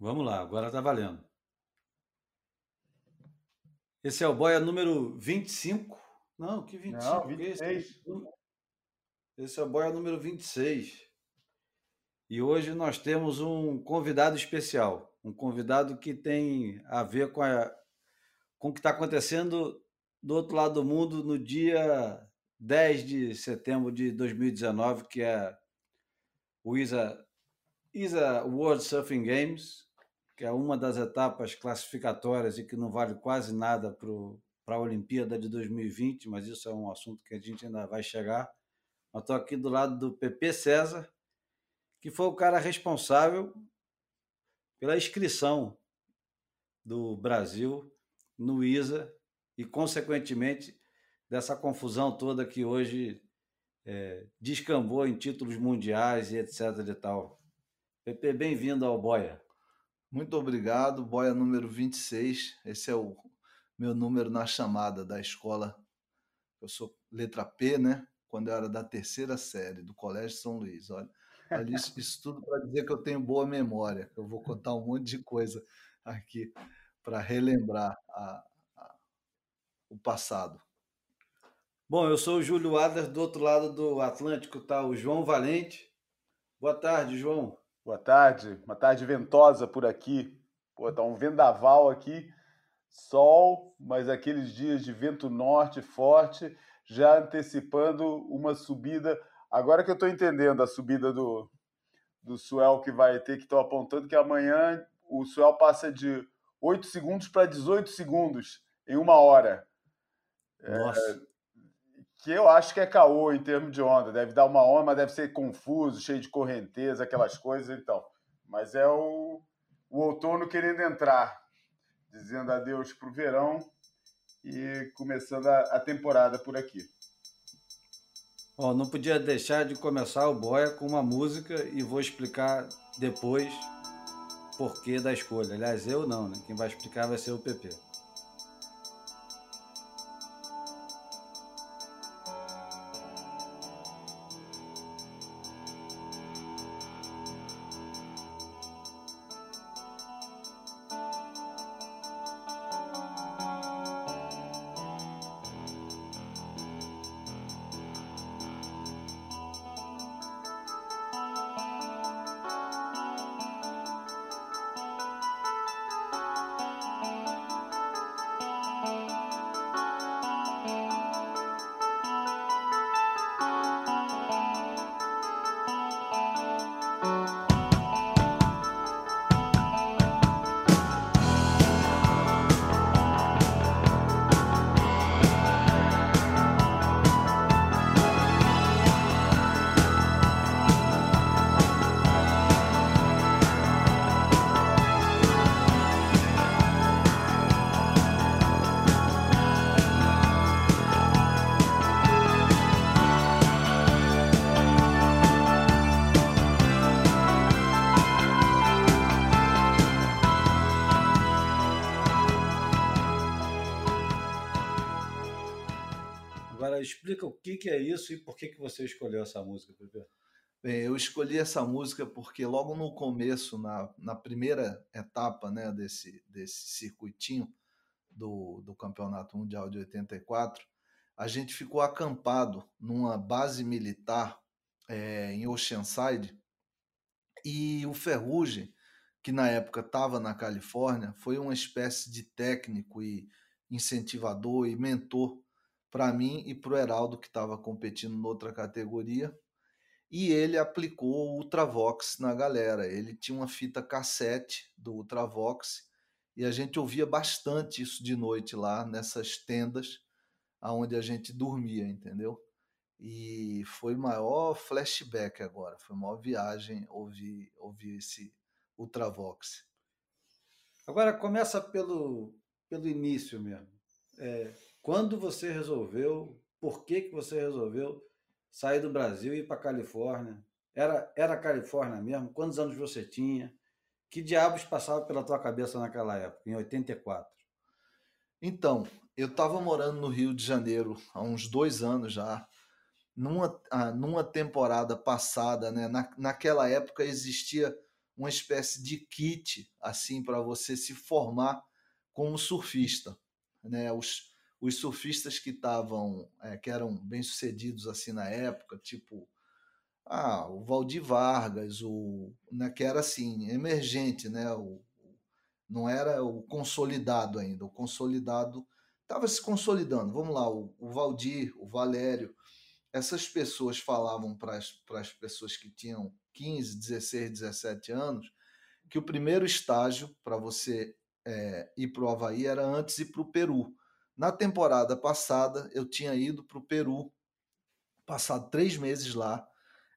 Vamos lá, agora tá valendo. Esse é o boia número 25. Não, que 25? Não, 26. Esse, esse é o boia número 26. E hoje nós temos um convidado especial. Um convidado que tem a ver com, a, com o que está acontecendo do outro lado do mundo no dia 10 de setembro de 2019, que é o ISA, ISA World Surfing Games, que é uma das etapas classificatórias e que não vale quase nada para a Olimpíada de 2020, mas isso é um assunto que a gente ainda vai chegar. Eu estou aqui do lado do PP César, que foi o cara responsável pela inscrição do Brasil no ISA e, consequentemente, dessa confusão toda que hoje é, descambou em títulos mundiais e etc. e tal. PP, bem-vindo ao Boia. Muito obrigado, boia número 26. Esse é o meu número na chamada da escola. Eu sou letra P, né? Quando eu era da terceira série do Colégio São Luís. Olha, olha isso, isso tudo para dizer que eu tenho boa memória. Eu vou contar um monte de coisa aqui para relembrar a, a, o passado. Bom, eu sou o Júlio Adler, do outro lado do Atlântico está o João Valente. Boa tarde, João. Boa tarde, uma tarde ventosa por aqui. Pô, tá um vendaval aqui, sol, mas aqueles dias de vento norte forte, já antecipando uma subida. Agora que eu estou entendendo a subida do, do Suel que vai ter, que estão apontando que amanhã o Suel passa de 8 segundos para 18 segundos em uma hora. Nossa. Que eu acho que é caô em termos de onda. Deve dar uma onda, mas deve ser confuso, cheio de correnteza, aquelas coisas, então. Mas é o, o outono querendo entrar, dizendo adeus para o verão e começando a, a temporada por aqui. Bom, não podia deixar de começar o Boia com uma música e vou explicar depois porquê da escolha. Aliás, eu não, né? Quem vai explicar vai ser o PP. Explica o que, que é isso e por que, que você escolheu essa música, Pepe. Bem, eu escolhi essa música porque logo no começo, na, na primeira etapa né, desse, desse circuitinho do, do Campeonato Mundial de 84, a gente ficou acampado numa base militar é, em Oceanside e o Ferrugem, que na época estava na Califórnia, foi uma espécie de técnico e incentivador e mentor para mim e para o Heraldo, que estava competindo noutra categoria. E ele aplicou o Ultravox na galera. Ele tinha uma fita cassete do Ultravox e a gente ouvia bastante isso de noite lá nessas tendas aonde a gente dormia, entendeu? E foi maior flashback agora, foi maior viagem ouvir, ouvir esse Ultravox. Agora começa pelo, pelo início mesmo. É, quando você resolveu, por que, que você resolveu sair do Brasil e ir para a Califórnia? Era, era Califórnia mesmo? Quantos anos você tinha? Que diabos passava pela tua cabeça naquela época, em 84? Então, eu estava morando no Rio de Janeiro há uns dois anos já. Numa, ah, numa temporada passada, né? Na, naquela época existia uma espécie de kit assim para você se formar como surfista, né? Os, os surfistas que estavam, é, que eram bem sucedidos assim na época, tipo ah, o Valdir Vargas, o, né, que era assim, emergente, né? O, não era o consolidado ainda. O consolidado estava se consolidando. Vamos lá, o, o Valdir, o Valério, essas pessoas falavam para as pessoas que tinham 15, 16, 17 anos que o primeiro estágio para você é, ir para o Havaí era antes ir para o Peru. Na temporada passada, eu tinha ido para o Peru, passado três meses lá,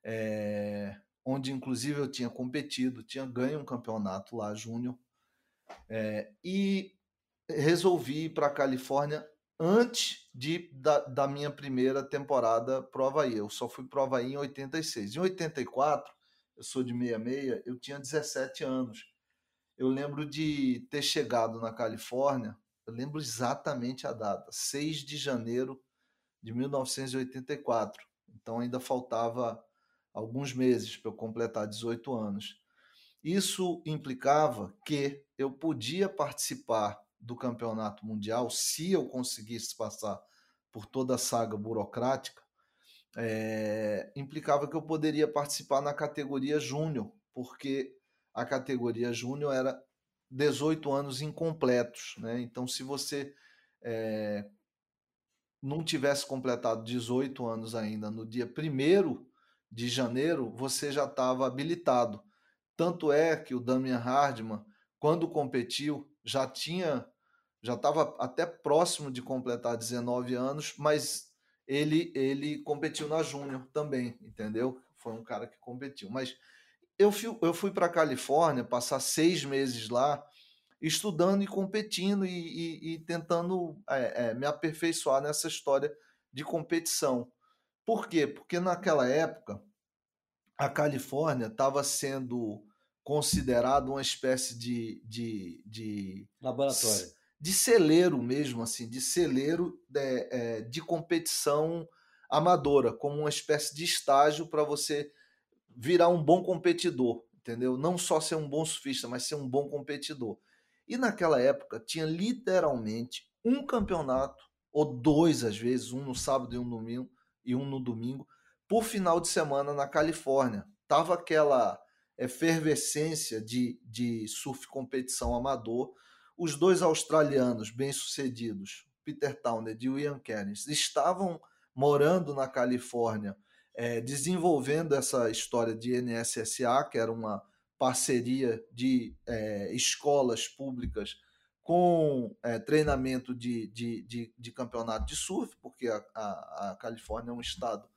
é, onde inclusive eu tinha competido, tinha ganho um campeonato lá, Júnior, é, e resolvi ir para a Califórnia antes de, da, da, minha primeira temporada pro Havaí. Eu só fui pro Havaí em 86. Em 84, eu sou de 66, eu tinha 17 anos. Eu lembro de ter chegado na Califórnia, eu lembro exatamente a data, 6 de janeiro de 1984. Então ainda faltava alguns meses para eu completar 18 anos. Isso implicava que eu podia participar do campeonato mundial se eu conseguisse passar por toda a saga burocrática. É, implicava que eu poderia participar na categoria júnior, porque a categoria júnior era 18 anos incompletos. Né? Então, se você é, não tivesse completado 18 anos ainda no dia 1 de janeiro, você já estava habilitado. Tanto é que o Damian Hardman, quando competiu, já tinha, já estava até próximo de completar 19 anos, mas ele ele competiu na Júnior também, entendeu? Foi um cara que competiu. Mas eu fui, eu fui para a Califórnia passar seis meses lá, estudando e competindo e, e, e tentando é, é, me aperfeiçoar nessa história de competição. Por quê? Porque naquela época a Califórnia estava sendo considerado uma espécie de, de, de laboratório, de celeiro mesmo, assim, de celeiro de, é, de competição amadora, como uma espécie de estágio para você virar um bom competidor, entendeu? Não só ser um bom surfista, mas ser um bom competidor. E naquela época tinha literalmente um campeonato ou dois às vezes, um no sábado e um no domingo e um no domingo por final de semana na Califórnia. Tava aquela efervescência de, de surf competição amador. Os dois australianos bem-sucedidos, Peter Townend e Ian Kernis, estavam morando na Califórnia, é, desenvolvendo essa história de NSSA, que era uma parceria de é, escolas públicas com é, treinamento de, de, de, de, campeonato de surf, porque a, a, a Califórnia é um estado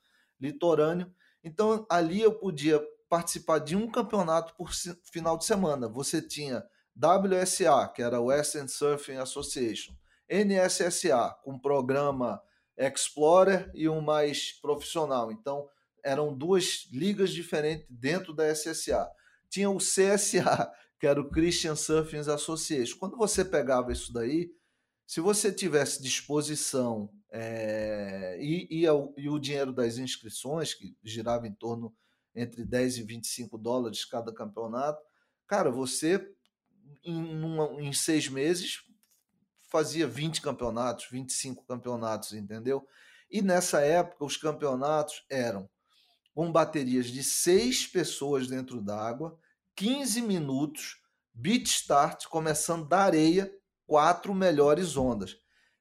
litorâneo. Então ali eu podia participar de um campeonato por final de semana. Você tinha WSA, que era Western Surfing Association, NSSA, com programa Explorer e um mais profissional. Então eram duas ligas diferentes dentro da SSA. Tinha o CSA, que era o Christian Surfing Association. Quando você pegava isso daí, se você tivesse disposição é, e, e, e, o dinheiro das inscrições, que girava em torno entre 10 e 25 dólares cada campeonato, cara, você em, uma, em seis meses fazia 20 campeonatos, 25 campeonatos, entendeu? E nessa época os campeonatos eram com baterias de seis pessoas dentro d'água, 15 minutos, beat start, começando da areia quatro melhores ondas.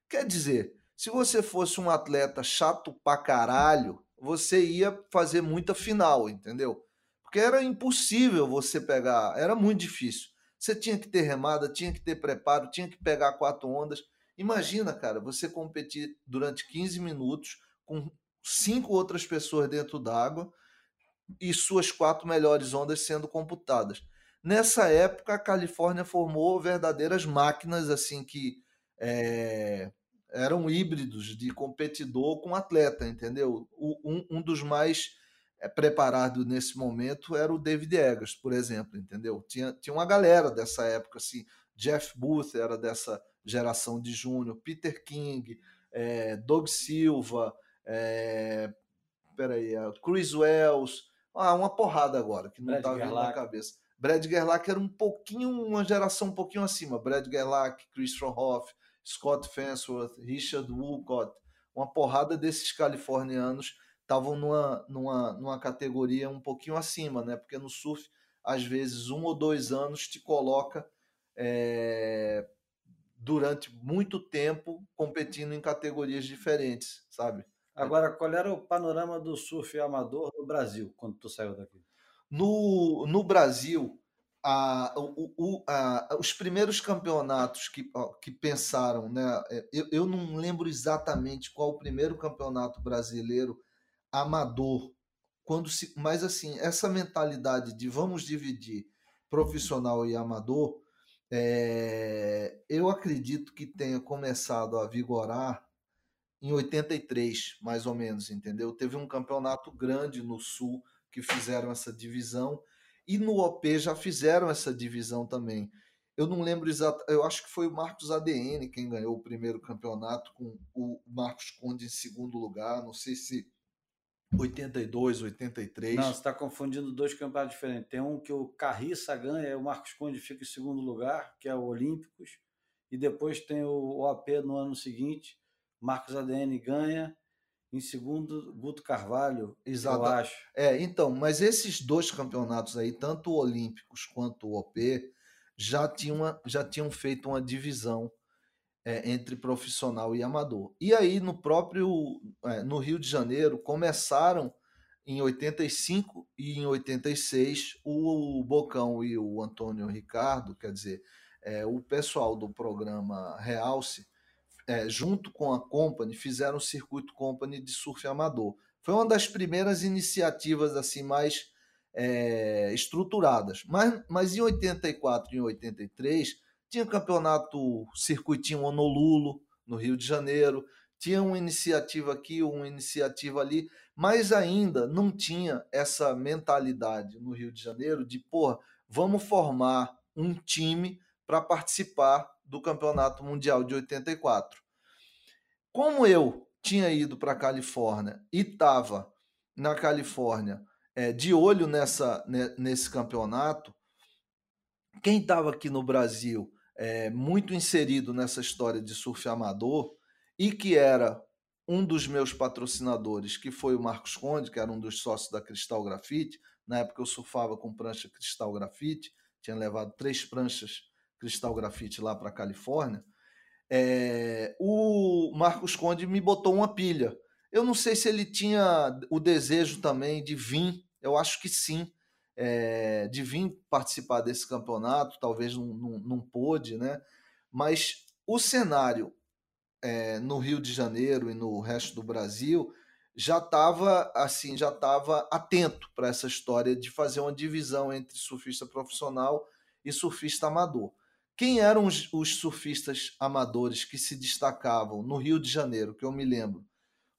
Quer dizer, se você fosse um atleta chato pra caralho, você ia fazer muita final, entendeu? Porque era impossível você pegar, era muito difícil. Você tinha que ter remada, tinha que ter preparo, tinha que pegar quatro ondas. Imagina, cara, você competir durante 15 minutos com cinco outras pessoas dentro d'água e suas quatro melhores ondas sendo computadas. Nessa época, a Califórnia formou verdadeiras máquinas assim que é, eram híbridos de competidor com atleta, entendeu? O, um, um, dos mais é, preparados nesse momento era o David Eggers, por exemplo, entendeu? Tinha, tinha uma galera dessa época, assim, Jeff Booth era dessa geração de júnior, Peter King, é, Doug Silva, é, peraí, Chris Wells, ah, uma porrada agora, que não está vindo na cabeça. Brad Gerlach era um pouquinho, uma geração um pouquinho acima. Brad Gerlach, Chris Hoff, Scott Fansworth, Richard Woolcott, uma porrada desses californianos estavam numa, numa, numa categoria um pouquinho acima, né? Porque no surf, às vezes, um ou dois anos te coloca é, durante muito tempo competindo em categorias diferentes, sabe? Agora, qual era o panorama do surf amador no Brasil quando tu saiu daqui? No, no Brasil, a, o, o, a, os primeiros campeonatos que, que pensaram, né? É, eu, eu não lembro exatamente qual o primeiro campeonato brasileiro amador, quando se, mas assim essa mentalidade de vamos dividir profissional e amador, é, eu acredito que tenha começado a vigorar em 83, mais ou menos, entendeu? Teve um campeonato grande no Sul que fizeram essa divisão e no OP já fizeram essa divisão também. Eu não lembro exato, eu acho que foi o Marcos ADN quem ganhou o primeiro campeonato, com o Marcos Conde em segundo lugar. Não sei se 82, 83. Não, você está confundindo dois campeonatos diferentes. Tem um que o Carriça ganha, e o Marcos Conde fica em segundo lugar, que é o Olímpicos, e depois tem o OAP no ano seguinte. Marcos ADN ganha, em segundo, Guto Carvalho, Exato. eu acho. É, então, mas esses dois campeonatos aí, tanto o Olímpicos quanto o OP, já tinham, já tinham feito uma divisão é, entre profissional e amador. E aí, no próprio é, no Rio de Janeiro, começaram em 85 e em 86 o Bocão e o Antônio Ricardo, quer dizer, é, o pessoal do programa Realce é, junto com a Company, fizeram o circuito Company de surf amador. Foi uma das primeiras iniciativas assim mais é, estruturadas. Mas, mas em 84 e em 83 tinha campeonato circuitinho Honolulu, no Rio de Janeiro, tinha uma iniciativa aqui, uma iniciativa ali, mas ainda não tinha essa mentalidade no Rio de Janeiro de, porra, vamos formar um time para participar do Campeonato Mundial de 84. Como eu tinha ido para a Califórnia e estava na Califórnia é, de olho nessa, nesse campeonato, quem estava aqui no Brasil é, muito inserido nessa história de surf amador e que era um dos meus patrocinadores, que foi o Marcos Conde, que era um dos sócios da Cristal Grafite. Na época eu surfava com prancha Cristal Grafite, tinha levado três pranchas Cristal Grafite lá para a Califórnia, é, o Marcos Conde me botou uma pilha. Eu não sei se ele tinha o desejo também de vir, eu acho que sim, é, de vir participar desse campeonato, talvez não, não, não pôde, né? Mas o cenário é, no Rio de Janeiro e no resto do Brasil já estava assim, já estava atento para essa história de fazer uma divisão entre surfista profissional e surfista amador. Quem eram os, os, surfistas amadores que se destacavam no Rio de Janeiro, que eu me lembro?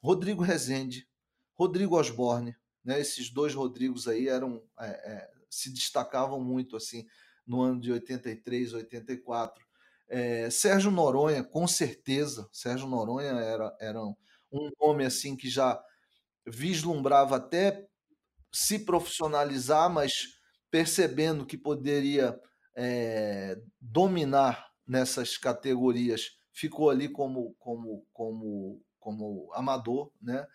Rodrigo Rezende, Rodrigo Osborne, né? Esses dois Rodrigos aí eram é, é, se destacavam muito assim no ano de 83, 84. É, Sérgio Noronha, com certeza, Sérgio Noronha era, era um nome assim que já vislumbrava até se profissionalizar, mas percebendo que poderia é, dominar nessas categorias ficou ali como, como, como, como amador, né?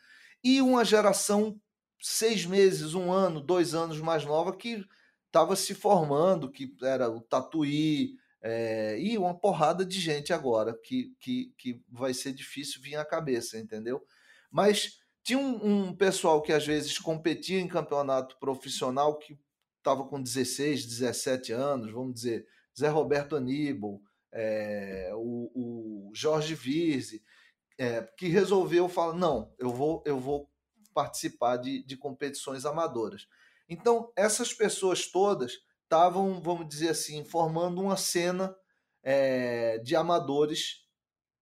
E uma geração seis meses, um ano, dois anos mais nova que estava se formando, que era o Tatuí, é, e uma porrada de gente agora que, que, que vai ser difícil vir à cabeça, entendeu? Mas tinha um, um pessoal que às vezes competia em campeonato profissional que estava com 16, 17 anos, vamos dizer, Zé Roberto Aníbal, é, o, o, Jorge Virze, é, que resolveu falar, não, eu vou, eu vou participar de, de competições amadoras. Então, essas pessoas todas estavam, vamos dizer assim, formando uma cena é, de amadores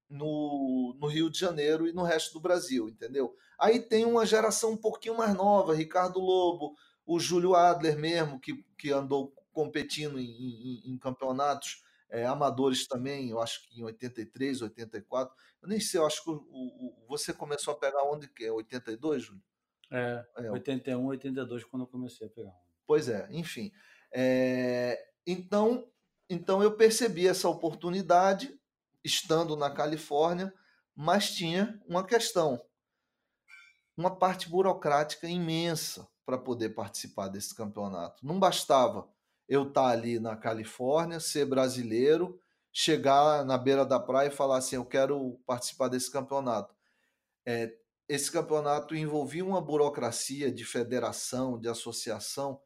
no, no, Rio de Janeiro e no resto do Brasil, entendeu? Aí tem uma geração um pouquinho mais nova, Ricardo Lobo, o Júlio Adler mesmo, que, que andou competindo em, em, em campeonatos é, amadores também, eu acho que em 83, 84. Eu nem sei, eu acho que o, o, você começou a pegar onde que é? 82, Júlio? É, é 81, 82, quando eu comecei a pegar. Pois é, enfim. É, então, então eu percebi essa oportunidade estando na Califórnia, mas tinha uma questão, uma parte burocrática imensa para poder participar desse campeonato. Não bastava eu estar tá ali na Califórnia, ser brasileiro, chegar na beira da praia e falar assim: eu quero participar desse campeonato. É, esse campeonato envolvia uma burocracia de federação, de associação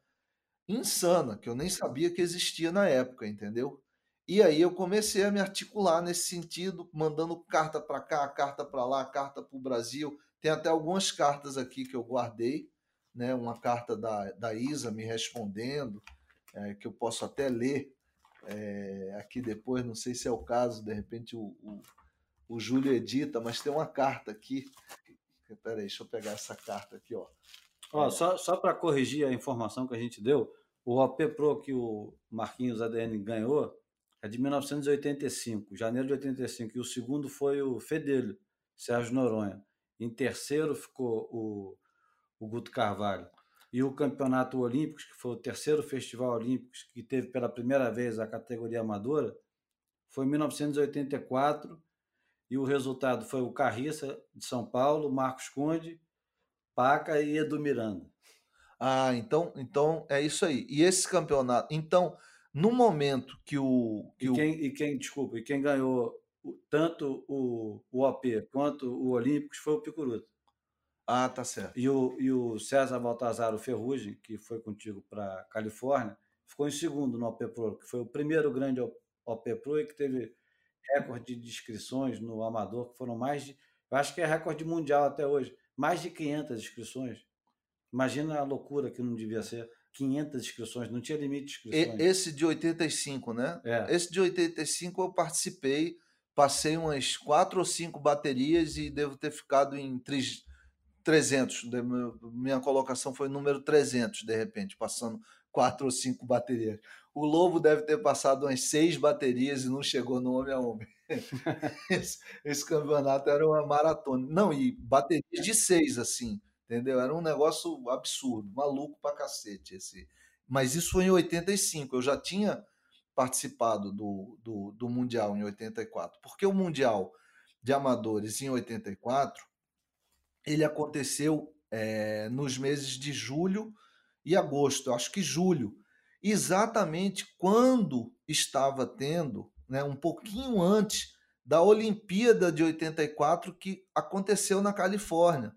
insana, que eu nem sabia que existia na época, entendeu? E aí eu comecei a me articular nesse sentido, mandando carta para cá, carta para lá, carta para o Brasil. Tem até algumas cartas aqui que eu guardei, né? Uma carta da, da Isa me respondendo, é, que eu posso até ler é, aqui depois, não sei se é o caso, de repente o, o, o Júlio edita, mas tem uma carta aqui. Peraí, deixa eu pegar essa carta aqui, ó. Ó, só só para corrigir a informação que a gente deu, o OP Pro que o Marquinhos ADN ganhou é de 1985, janeiro de 85, e o segundo foi o Fedelho, Sérgio Noronha. Em terceiro ficou o, o Guto Carvalho. E o Campeonato Olímpico, que foi o terceiro festival olímpico que teve pela primeira vez a categoria amadora, foi em 1984, e o resultado foi o Carriça de São Paulo, Marcos Conde, Paca e Edu Miranda. Ah, então, então é isso aí. E esse campeonato, então, no momento que o. Que e, quem, o... e quem, desculpa, e quem ganhou tanto o, o OP quanto o Olímpicos foi o Picuruto. Ah, tá certo. E o, e o César Baltazar, o Ferrugem, que foi contigo para Califórnia, ficou em segundo no OP Pro, que foi o primeiro grande OP Pro e que teve recorde de inscrições no Amador, que foram mais de. Eu acho que é recorde mundial até hoje. Mais de 500 inscrições. Imagina a loucura que não devia ser. 500 inscrições, não tinha limite de inscrições. Esse de 85, né? É. Esse de 85 eu participei, passei umas quatro ou cinco baterias e devo ter ficado em 300. Minha colocação foi número 300, de repente, passando quatro ou cinco baterias. O Lobo deve ter passado umas seis baterias e não chegou no homem a homem. esse, esse campeonato era uma maratona. Não, e baterias de seis, assim entendeu? Era um negócio absurdo, maluco pra cacete esse. Mas isso foi em 85, eu já tinha participado do, do, do Mundial em 84, porque o Mundial de Amadores em 84, ele aconteceu é, nos meses de julho e agosto, acho que julho, exatamente quando estava tendo, né, um pouquinho antes da Olimpíada de 84 que aconteceu na Califórnia.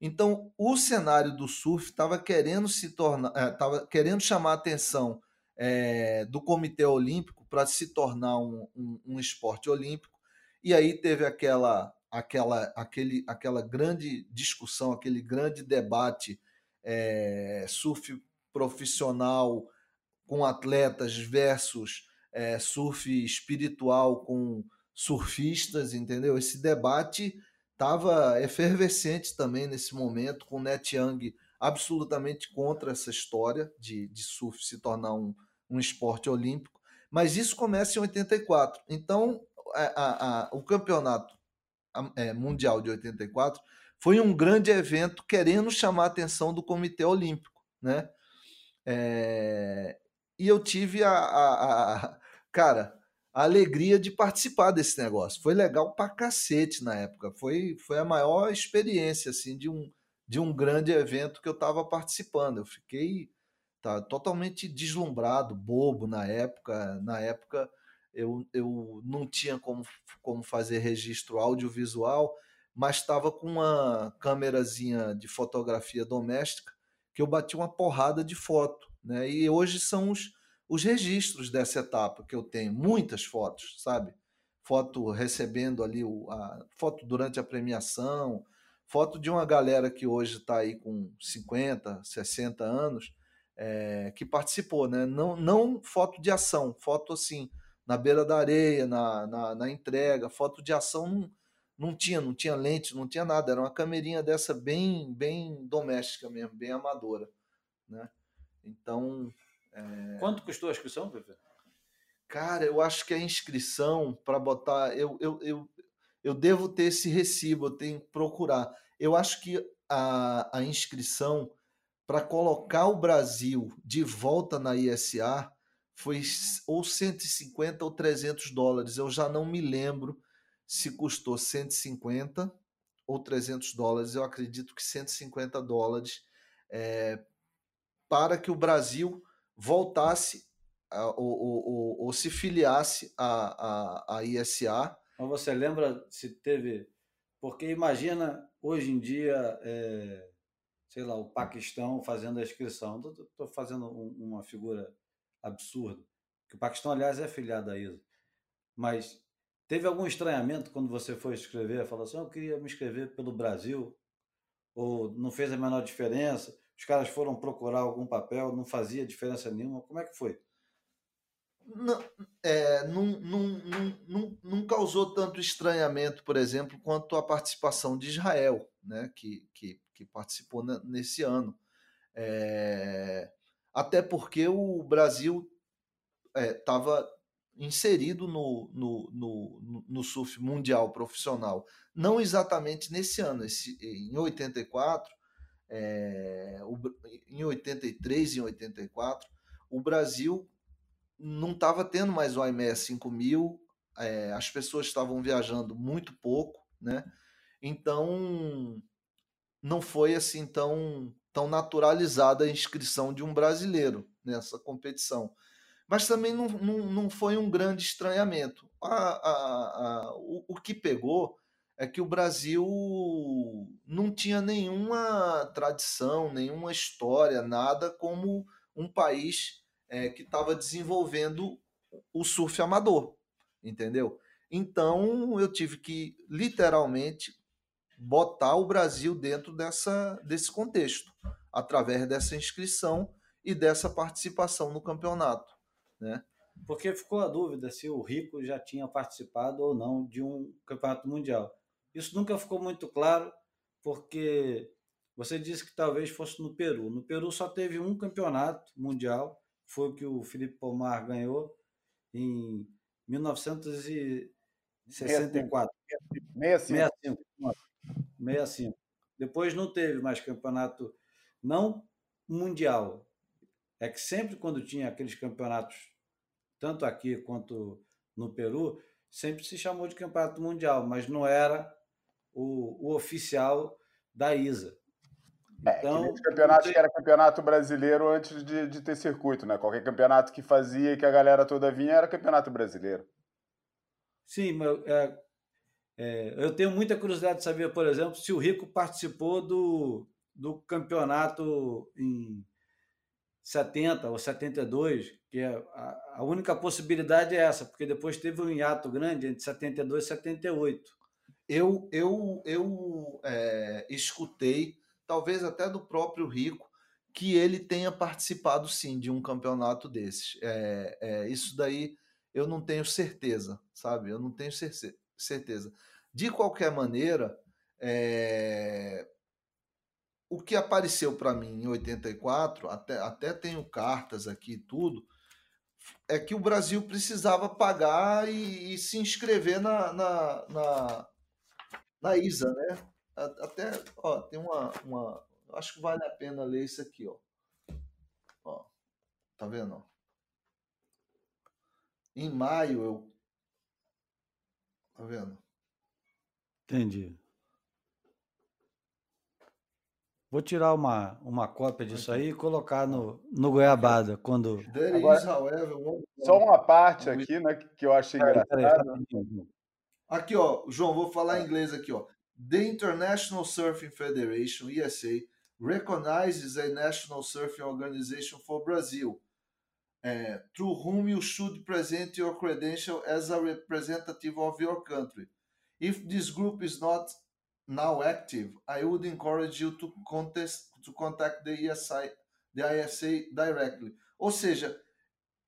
Então, o cenário do surf estava querendo se tornar, estava eh, querendo chamar a atenção é, do Comitê Olímpico para se tornar um, um, um, esporte olímpico. E aí teve aquela, aquela, aquele, aquela grande discussão, aquele grande debate é, surf profissional com atletas versus é, surf espiritual com surfistas, entendeu? Esse debate estava efervescente também nesse momento, com o Net Young absolutamente contra essa história de, de surf se tornar um, um esporte olímpico. Mas isso começa em 84. Então, a, a, a, o campeonato mundial de 84 foi um grande evento querendo chamar a atenção do Comitê Olímpico. Né? É, e eu tive a, a cara, a alegria de participar desse negócio. Foi legal pra cacete na época. Foi, foi a maior experiência assim de um, de um grande evento que eu estava participando. Eu fiquei tá, totalmente deslumbrado, bobo na época. Na época eu, eu não tinha como, como fazer registro audiovisual, mas estava com uma câmerazinha de fotografia doméstica que eu bati uma porrada de foto. Né? E hoje são os, os registros dessa etapa que eu tenho, muitas fotos, sabe? Foto recebendo ali, o, a foto durante a premiação, foto de uma galera que hoje está aí com 50, 60 anos, é, que participou, né? Não, não foto de ação, foto assim, na beira da areia, na, na, na entrega, foto de ação não, não tinha, não tinha lente, não tinha nada, era uma camerinha dessa bem, bem doméstica mesmo, bem amadora, né? Então, é... Quanto custou a inscrição, Pepe? Cara, eu acho que a inscrição para botar. Eu, eu, eu, eu devo ter esse recibo, eu tenho que procurar. Eu acho que a, a inscrição para colocar o Brasil de volta na ISA foi ou 150 ou 300 dólares. Eu já não me lembro se custou 150 ou 300 dólares. Eu acredito que 150 dólares é, para que o Brasil voltasse a, ou, ou, ou, se filiasse à, à, à ISA. Mas você lembra se teve. Porque imagina hoje em dia. É sei lá, o Paquistão fazendo a inscrição. Estou fazendo um, uma figura absurda. Que o Paquistão, aliás, é filiado da ISA. Mas teve algum estranhamento quando você foi escrever? Falou assim: eu queria me inscrever pelo Brasil? Ou não fez a menor diferença? Os caras foram procurar algum papel, não fazia diferença nenhuma? Como é que foi? Não, é, não, não, não, não causou tanto estranhamento, por exemplo, quanto a participação de Israel, né, que, que que participou nesse ano. É, até porque o Brasil estava é, inserido no, no, no, no, surf mundial profissional. Não exatamente nesse ano, esse, em 84, é, o, em 83 e 84, o Brasil não estava tendo mais o IMES 5000, é, as pessoas estavam viajando muito pouco, né? Então não foi assim tão, tão naturalizada a inscrição de um brasileiro nessa competição. Mas também não, não, não foi um grande estranhamento. A, a, a, o, o que pegou é que o Brasil não tinha nenhuma tradição, nenhuma história, nada como um país é, que estava desenvolvendo o surf amador, entendeu? Então eu tive que literalmente botar o Brasil dentro dessa, desse contexto, através dessa inscrição e dessa participação no campeonato. Né? Porque ficou a dúvida se o Rico já tinha participado ou não de um campeonato mundial. Isso nunca ficou muito claro, porque você disse que talvez fosse no Peru. No Peru só teve um campeonato mundial, foi o que o Felipe Pomar ganhou em 1964. 65. 65. 65. Depois não teve mais campeonato, não mundial. É que sempre quando tinha aqueles campeonatos, tanto aqui quanto no Peru, sempre se chamou de campeonato mundial, mas não era o, o oficial da ISA. É, então, que campeonato tem... que era campeonato brasileiro antes de, de ter circuito, né? Qualquer campeonato que fazia e que a galera toda vinha era campeonato brasileiro. Sim, mas é, é, eu tenho muita curiosidade de saber, por exemplo, se o Rico participou do, do campeonato em 70 ou 72, que é a, a única possibilidade é essa, porque depois teve um hiato grande entre 72 e 78. Eu, eu, eu é, escutei, talvez até do próprio Rico, que ele tenha participado sim de um campeonato desses. É, é, isso daí eu não tenho certeza, sabe? Eu não tenho certeza. De qualquer maneira, é... o que apareceu para mim em 84, até, até tenho cartas aqui e tudo, é que o Brasil precisava pagar e, e se inscrever na, na, na, na, ISA, né? Até, ó, tem uma, uma. Acho que vale a pena ler isso aqui, ó. ó tá vendo? Em maio eu. Tá vendo? Entendi. Vou tirar uma, uma cópia disso aí e colocar no, no Goiabada quando. Agora, só uma parte aqui, né, que eu achei engraçado. Aqui, ó, João, vou falar em inglês aqui, ó. The International Surfing Federation, ESA, recognizes a national surfing organization for Brazil, uh, through whom you should present your credential as a representative of your country. If this group is not now active, I would encourage you to contest, to contact the ESI, the ISA directly. Ou seja,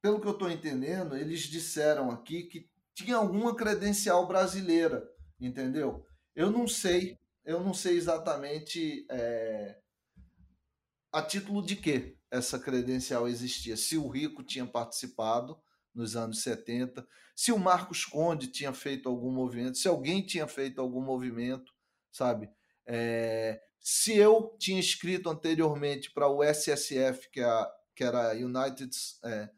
pelo que eu estou entendendo, eles disseram aqui que tinha alguma credencial brasileira, entendeu? Eu não sei, eu não sei exatamente é, a título de que essa credencial existia. Se o Rico tinha participado nos anos 70, se o Marcos Conde tinha feito algum movimento, se alguém tinha feito algum movimento, sabe? É, se eu tinha escrito anteriormente para o SSF, que, é a, que era United é,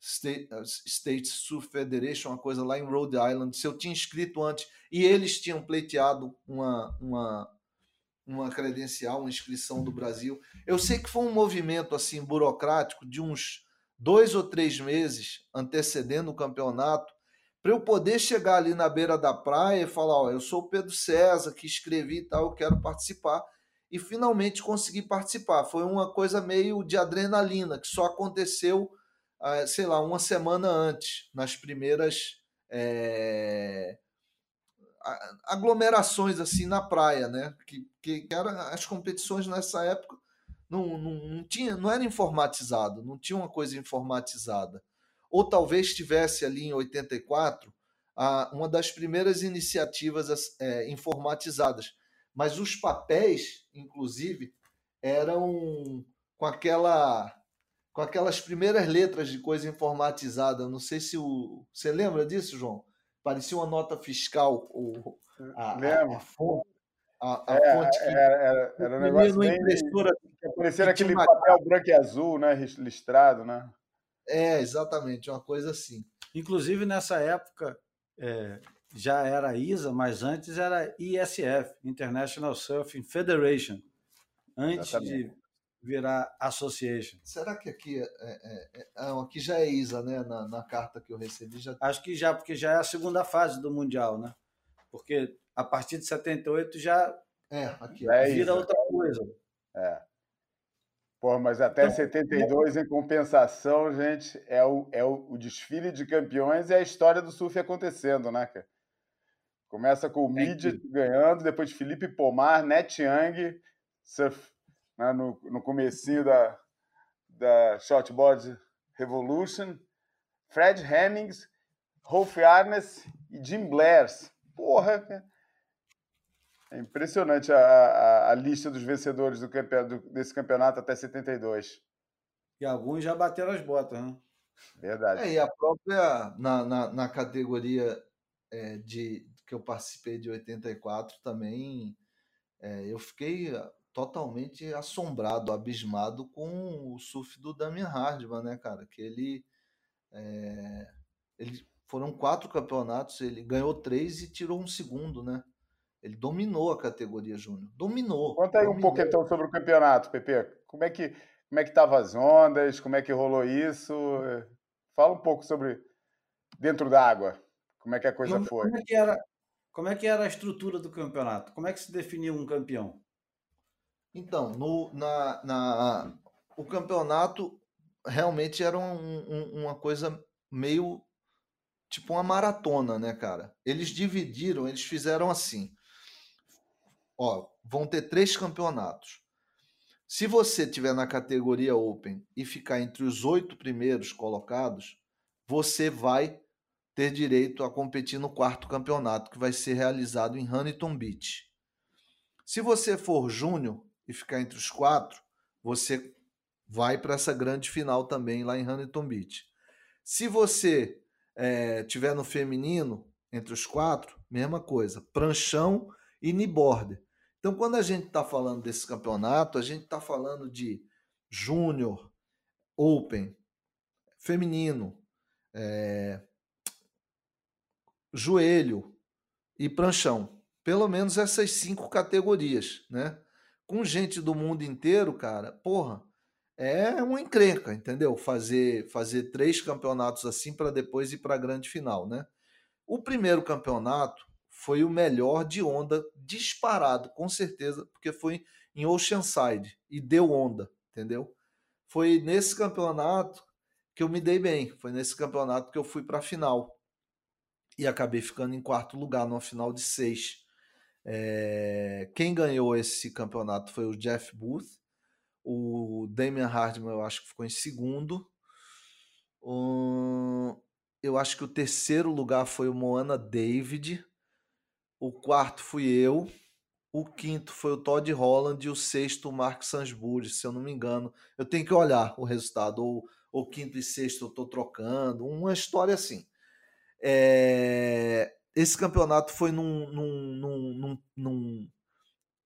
State, States Surf Federation, uma coisa lá em Rhode Island, se eu tinha escrito antes e eles tinham pleiteado uma, uma, uma credencial, uma inscrição do Brasil. Eu sei que foi um movimento assim burocrático de uns dois ou três meses antecedendo o campeonato, para eu poder chegar ali na beira da praia e falar: Ó, eu sou o Pedro César, que escrevi e tal, eu quero participar. E finalmente consegui participar. Foi uma coisa meio de adrenalina, que só aconteceu, ah, sei lá, uma semana antes, nas primeiras. É aglomerações assim na praia, né? Que, que, eram as competições nessa época não, não, não, tinha, não era informatizado, não tinha uma coisa informatizada. Ou talvez tivesse ali em 84 a, uma das primeiras iniciativas é, informatizadas. Mas os papéis, inclusive, eram com aquela com aquelas primeiras letras de coisa informatizada. Não sei se o. Você lembra disso, João? Parecia uma nota fiscal. O, a, a, a, fonte, a, a é, fonte que. Era, era, era um negócio bem. Impressora, parecia aquele uma... papel branco e azul, né? Listrado, né? É, exatamente, uma coisa assim. Inclusive, nessa época, é, já era ISA, mas antes era ISF International Surfing Federation antes Exatamente. de virar Association. Será que aqui, é, é, é, é aqui já é ISA, né? Na, na, carta que eu recebi. Já... Acho que já, porque já é a segunda fase do Mundial, né? Porque a partir de 78 já é, aqui, é vira ISA. outra coisa. É. Pô, mas até então, 72, em compensação, gente, é o, é o, o desfile de campeões e a história do surf acontecendo, né, cara? Começa com o Midget ganhando, depois Felipe Pomar, Net Young, surf, né, no, no comecinho da, da Shortboard Revolution, Fred Hemmings, Rolf Arnes e Jim Blairs. Porra, é impressionante a, a, a, lista dos vencedores do campeonato, desse campeonato até 72. E alguns já bateram as botas, né? Verdade. É, e a própria, na, na, na categoria é, de que eu participei de 84 também, é, eu fiquei totalmente assombrado, abismado com o surf do Damian Hardman, né, cara? Que ele, é, ele foram quatro campeonatos, ele ganhou três e tirou um segundo, né? Ele dominou a categoria júnior, dominou. Conta aí dominou. um pouco então sobre o campeonato, Pepe. Como é que como é que estavam as ondas? Como é que rolou isso? Fala um pouco sobre dentro d'água. Como é que a coisa como, foi? Como é que era? Como é que era a estrutura do campeonato? Como é que se definiu um campeão? Então, no, na, na, o campeonato realmente era um, um, uma coisa meio tipo uma maratona, né, cara? Eles dividiram, eles fizeram assim. Ó, vão ter três campeonatos. Se você tiver na categoria Open e ficar entre os oito primeiros colocados, você vai ter direito a competir no quarto campeonato, que vai ser realizado em Huntington Beach. Se você for júnior, e ficar entre os quatro, você vai para essa grande final também lá em Huntington Beach. Se você é, tiver no feminino, entre os quatro, mesma coisa, pranchão e kneeboard. Então, quando a gente está falando desse campeonato, a gente está falando de júnior, open, feminino, é, joelho e pranchão. Pelo menos essas cinco categorias, né? Com gente do mundo inteiro, cara, porra, é uma encrenca, entendeu? Fazer fazer três campeonatos assim para depois ir para a grande final, né? O primeiro campeonato foi o melhor de onda disparado, com certeza, porque foi em Oceanside e deu onda, entendeu? Foi nesse campeonato que eu me dei bem, foi nesse campeonato que eu fui para a final e acabei ficando em quarto lugar numa final de seis. É, quem ganhou esse campeonato foi o Jeff Booth. O Damian Hardman, eu acho que ficou em segundo. Um, eu acho que o terceiro lugar foi o Moana David. O quarto fui eu. O quinto foi o Todd Holland e o sexto o Mark Sansbury, se eu não me engano. Eu tenho que olhar o resultado. Ou, ou quinto e sexto eu estou trocando. Uma história assim. É, esse campeonato foi num, num, num, num,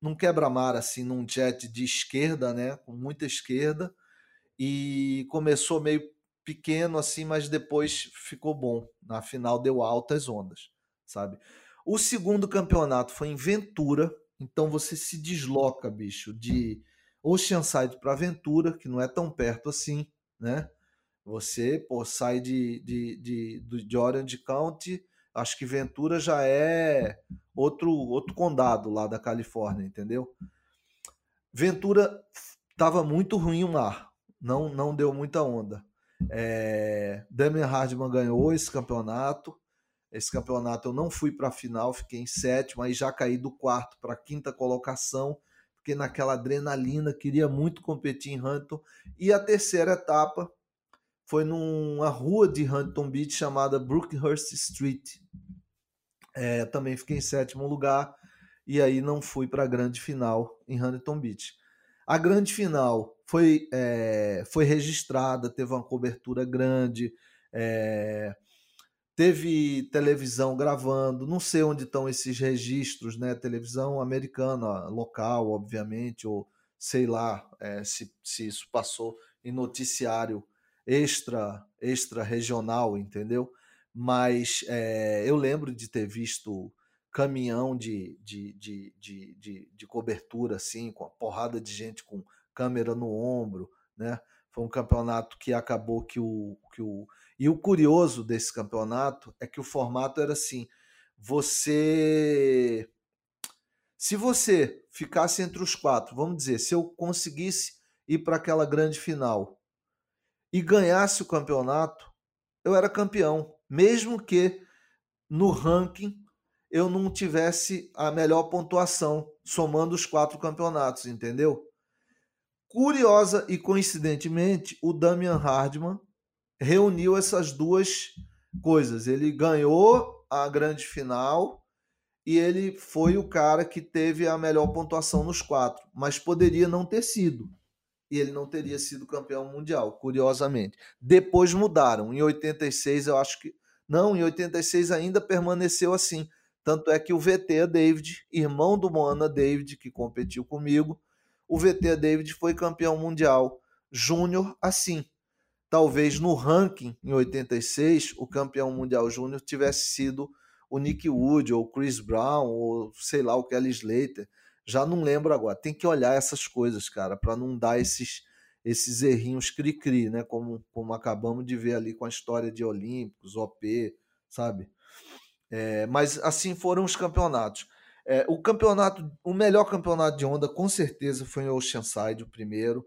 num quebra-mar, assim, num jet de esquerda, né? Com muita esquerda. E começou meio pequeno, assim, mas depois ficou bom. Na final deu altas ondas, sabe? O segundo campeonato foi em Ventura, então você se desloca, bicho, de Oceanside para Ventura, que não é tão perto assim, né? Você pô, sai de, de, de, de Orange County, acho que Ventura já é outro, outro condado lá da Califórnia, entendeu? Ventura estava muito ruim o mar, não, não deu muita onda. É, Damian Hardman ganhou esse campeonato. Esse campeonato eu não fui para a final, fiquei em sétimo, aí já caí do quarto para a quinta colocação, porque naquela adrenalina queria muito competir em Huntington. E a terceira etapa foi numa rua de Huntington Beach chamada Brookhurst Street. É, também fiquei em sétimo lugar e aí não fui para a grande final em Huntington Beach. A grande final foi, é, foi registrada, teve uma cobertura grande, é, teve televisão gravando, não sei onde estão esses registros, né? Televisão americana, local, obviamente, ou sei lá é, se, se isso passou em noticiário extra extra regional, entendeu? Mas é, eu lembro de ter visto caminhão de, de, de, de, de, de cobertura, assim, com a porrada de gente com câmera no ombro, né? Foi um campeonato que acabou que o, que o. E o curioso desse campeonato é que o formato era assim: você. Se você ficasse entre os quatro, vamos dizer, se eu conseguisse ir para aquela grande final e ganhasse o campeonato, eu era campeão, mesmo que no ranking eu não tivesse a melhor pontuação somando os quatro campeonatos, entendeu? Curiosa e coincidentemente, o Damian Hardman reuniu essas duas coisas. Ele ganhou a grande final e ele foi o cara que teve a melhor pontuação nos quatro, mas poderia não ter sido e ele não teria sido campeão mundial, curiosamente. Depois mudaram. Em 86, eu acho que. Não, em 86 ainda permaneceu assim. Tanto é que o VT David, irmão do Moana David, que competiu comigo, o VT David foi campeão mundial júnior assim. Talvez no ranking, em 86, o campeão mundial júnior tivesse sido o Nick Wood, ou Chris Brown, ou sei lá, o Kelly Slater já não lembro agora. Tem que olhar essas coisas, cara, para não dar esses esses errinhos cri-cri, né? Como, como acabamos de ver ali com a história de Olímpicos, OP, sabe? É, mas assim foram os campeonatos. É, o campeonato, o melhor campeonato de onda, com certeza, foi em Oceanside, o primeiro.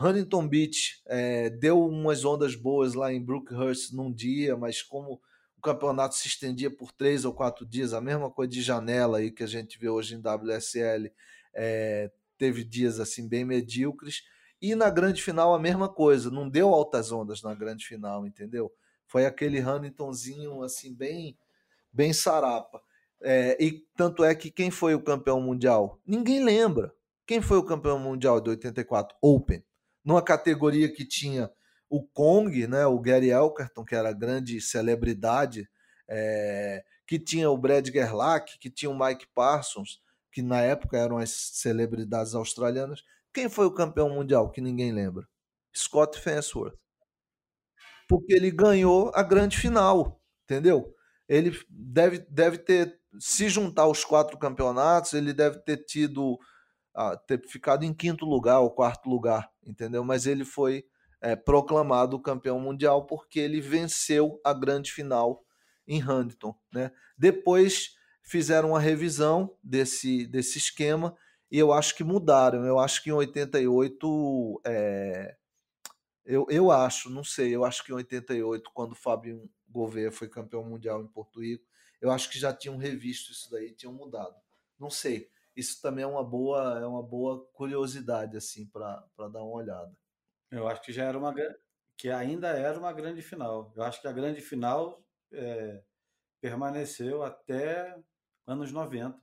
Huntington Beach é, deu umas ondas boas lá em Brookhurst num dia, mas como o campeonato se estendia por três ou quatro dias, a mesma coisa de janela aí que a gente vê hoje em WSL, é, teve dias assim bem medíocres. E na grande final a mesma coisa, não deu altas ondas na grande final, entendeu? Foi aquele Huntingtonzinho assim bem bem sarapa. É, e tanto é que quem foi o campeão mundial? Ninguém lembra. Quem foi o campeão mundial de 84? Open. Numa categoria que tinha o Kong, né, o Gary Elkerton, que era grande celebridade, é, que tinha o Brad Gerlach, que tinha o Mike Parsons, que na época eram as celebridades australianas. Quem foi o campeão mundial que ninguém lembra? Scott Fensworth. Porque ele ganhou a grande final, entendeu? Ele deve, deve ter, se juntar os quatro campeonatos, ele deve ter tido, ah, ter ficado em quinto lugar ou quarto lugar, entendeu? Mas ele foi é, proclamado campeão mundial porque ele venceu a grande final em Huntington. Né? Depois fizeram uma revisão desse, desse esquema e eu acho que mudaram. Eu acho que em 88, é, eu, eu acho, não sei, eu acho que em 88, quando o Fábio Gouveia foi campeão mundial em Porto Rico, eu acho que já tinham revisto isso daí, tinham mudado. Não sei. Isso também é uma boa, é uma boa curiosidade assim para dar uma olhada. Eu acho que já era uma que ainda era uma grande final. Eu acho que a grande final é, permaneceu até anos 90.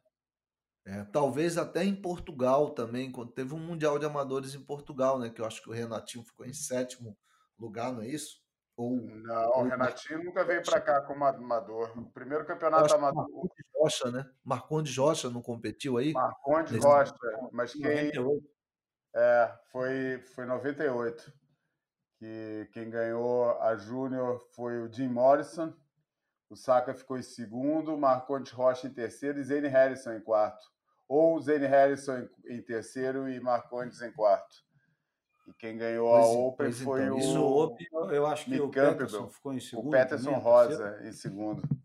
É, talvez até em Portugal também, quando teve um Mundial de Amadores em Portugal, né? Que eu acho que o Renatinho ficou em sétimo lugar, não é isso? Ou, não, o Renatinho nunca veio para cá como amador. O primeiro campeonato amador. Marcondes Rocha, né? Marcondes Rocha não competiu aí? Marcondes. Rocha, mas quem. 98. É, foi, foi 98. Que quem ganhou a Júnior foi o Jim Morrison. O Saka ficou em segundo, Marcondes Rocha em terceiro e Zane Harrison em quarto. Ou Zane Harrison em terceiro e Marcondes em quarto. E quem ganhou pois, a Open foi então. o. Isso, o Open, eu acho que Nick o Peterson ficou em segundo. O Peterson também, Rosa terceiro. em segundo.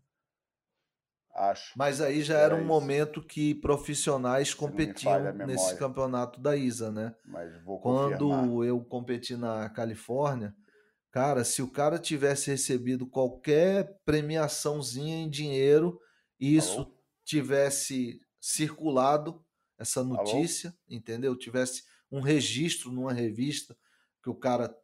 Acho. Mas aí já era, era um isso. momento que profissionais competiam nesse campeonato da ISA, né? Mas vou Quando confirmar. eu competi na Califórnia, cara, se o cara tivesse recebido qualquer premiaçãozinha em dinheiro, isso Alô? tivesse circulado essa notícia, Alô? entendeu? Tivesse um registro numa revista que o cara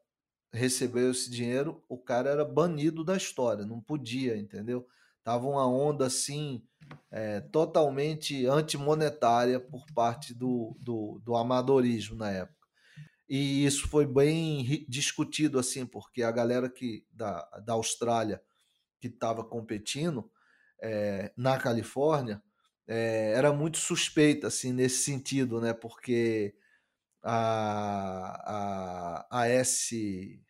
recebeu esse dinheiro, o cara era banido da história, não podia, entendeu? Tava uma onda assim é, totalmente antimonetária por parte do, do, do amadorismo na época. E isso foi bem discutido assim, porque a galera que da, da Austrália que estava competindo é, na Califórnia é, era muito suspeita assim nesse sentido, né? Porque a, a, a S,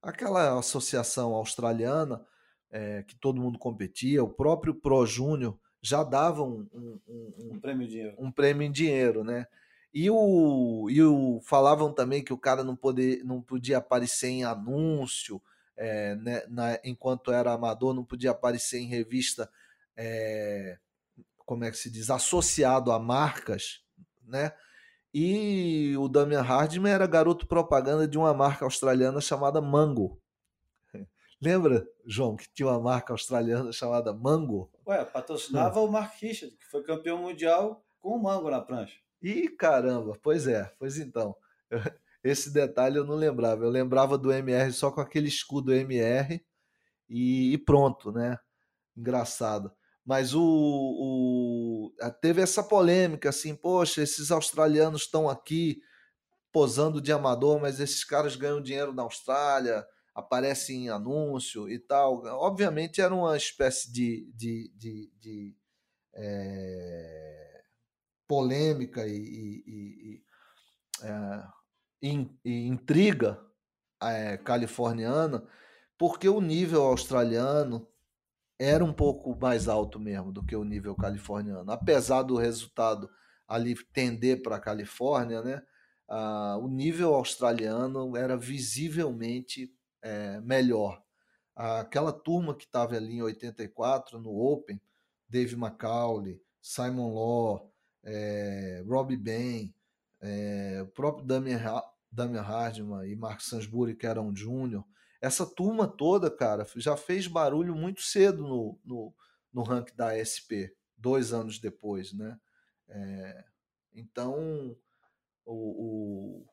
aquela associação australiana é, que todo mundo competia, o próprio Pro Júnior já dava um, um, um, um, prêmio em dinheiro. Um prêmio em dinheiro, né? E o, e o falavam também que o cara não, poder, não podia aparecer em anúncio, é, né, na, enquanto era amador, não podia aparecer em revista, é, como é que se diz, associado a marcas, né? E o Damian Hardman era garoto propaganda de uma marca australiana chamada Mango. Lembra, João, que tinha uma marca australiana chamada Mango? Ué, patrocinava o Mark Richard, que foi campeão mundial com o Mango na prancha. Ih, caramba, pois é, pois então. Esse detalhe eu não lembrava. Eu lembrava do MR só com aquele escudo MR e, e pronto, né? Engraçado. Mas o, o, teve essa polêmica assim, poxa, esses australianos estão aqui posando de amador, mas esses caras ganham dinheiro na Austrália, aparecem em anúncio e tal. Obviamente era uma espécie de, de, de, de é, polêmica e, e, e, é, e intriga é, californiana, porque o nível australiano era um pouco mais alto mesmo do que o nível californiano. Apesar do resultado ali tender para a Califórnia, né, ah, o nível australiano era visivelmente é, melhor. Aquela turma que estava ali em 84 no Open, Dave McCauley, Simon Law, é, Robbie Bain, é, o próprio Damian, Damian Hardman e Mark Sansbury, que eram júnior, essa turma toda, cara, já fez barulho muito cedo no, no, no ranking da SP, dois anos depois, né? É, então, o, o,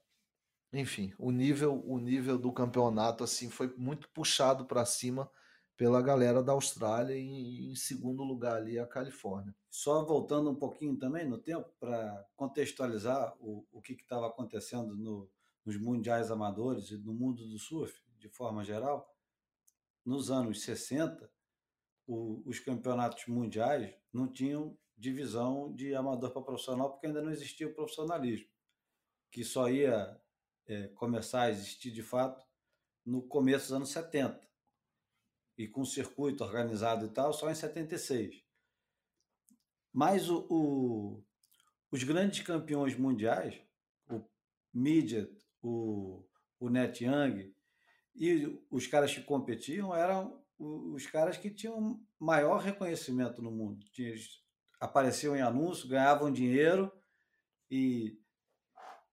enfim, o nível, o nível do campeonato assim foi muito puxado para cima pela galera da Austrália e em segundo lugar ali a Califórnia. Só voltando um pouquinho também no tempo para contextualizar o, o que estava acontecendo no, nos mundiais amadores e no mundo do surf de forma geral, nos anos 60, o, os campeonatos mundiais não tinham divisão de amador para profissional, porque ainda não existia o profissionalismo, que só ia é, começar a existir de fato no começo dos anos 70. E com circuito organizado e tal, só em 76. Mas o, o, os grandes campeões mundiais, o Midget, o, o Net Young, e os caras que competiam eram os caras que tinham maior reconhecimento no mundo. Apareciam em anúncio, ganhavam dinheiro e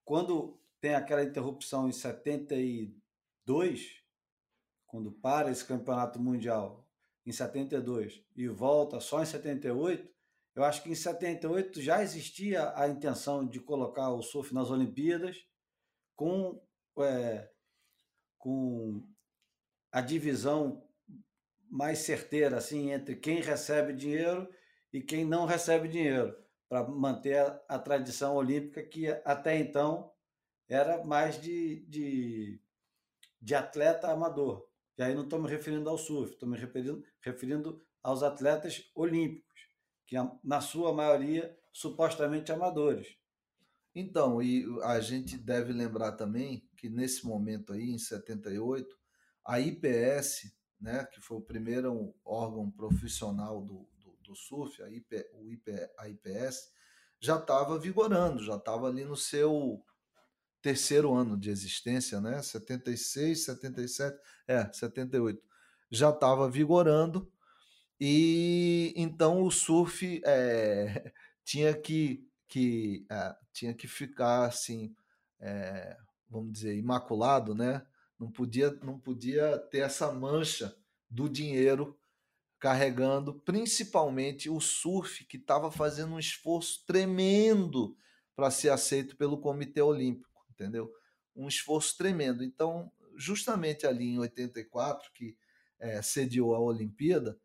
quando tem aquela interrupção em 72, quando para esse campeonato mundial em 72 e volta só em 78, eu acho que em 78 já existia a intenção de colocar o surf nas Olimpíadas com é, com a divisão mais certeira assim entre quem recebe dinheiro e quem não recebe dinheiro, para manter a, a, tradição olímpica que até então era mais de, de, de atleta amador. E aí não estou me referindo ao surf, estou me referindo, referindo aos atletas olímpicos, que na sua maioria supostamente amadores. Então, e a gente deve lembrar também que nesse momento aí, em 78, a IPS, né, que foi o primeiro órgão profissional do, do, do surf, a, IP, o IP, a IPS, já estava vigorando, já estava ali no seu terceiro ano de existência, né? 76, 77, é, 78. Já estava vigorando e então o surf é, tinha que, que é, tinha que ficar assim, é, vamos dizer, imaculado, né? Não podia, não podia ter essa mancha do dinheiro carregando, principalmente o surf que estava fazendo um esforço tremendo para ser aceito pelo Comitê Olímpico entendeu? Um esforço tremendo. Então, justamente ali em 84, que é, sediou a Olimpíada,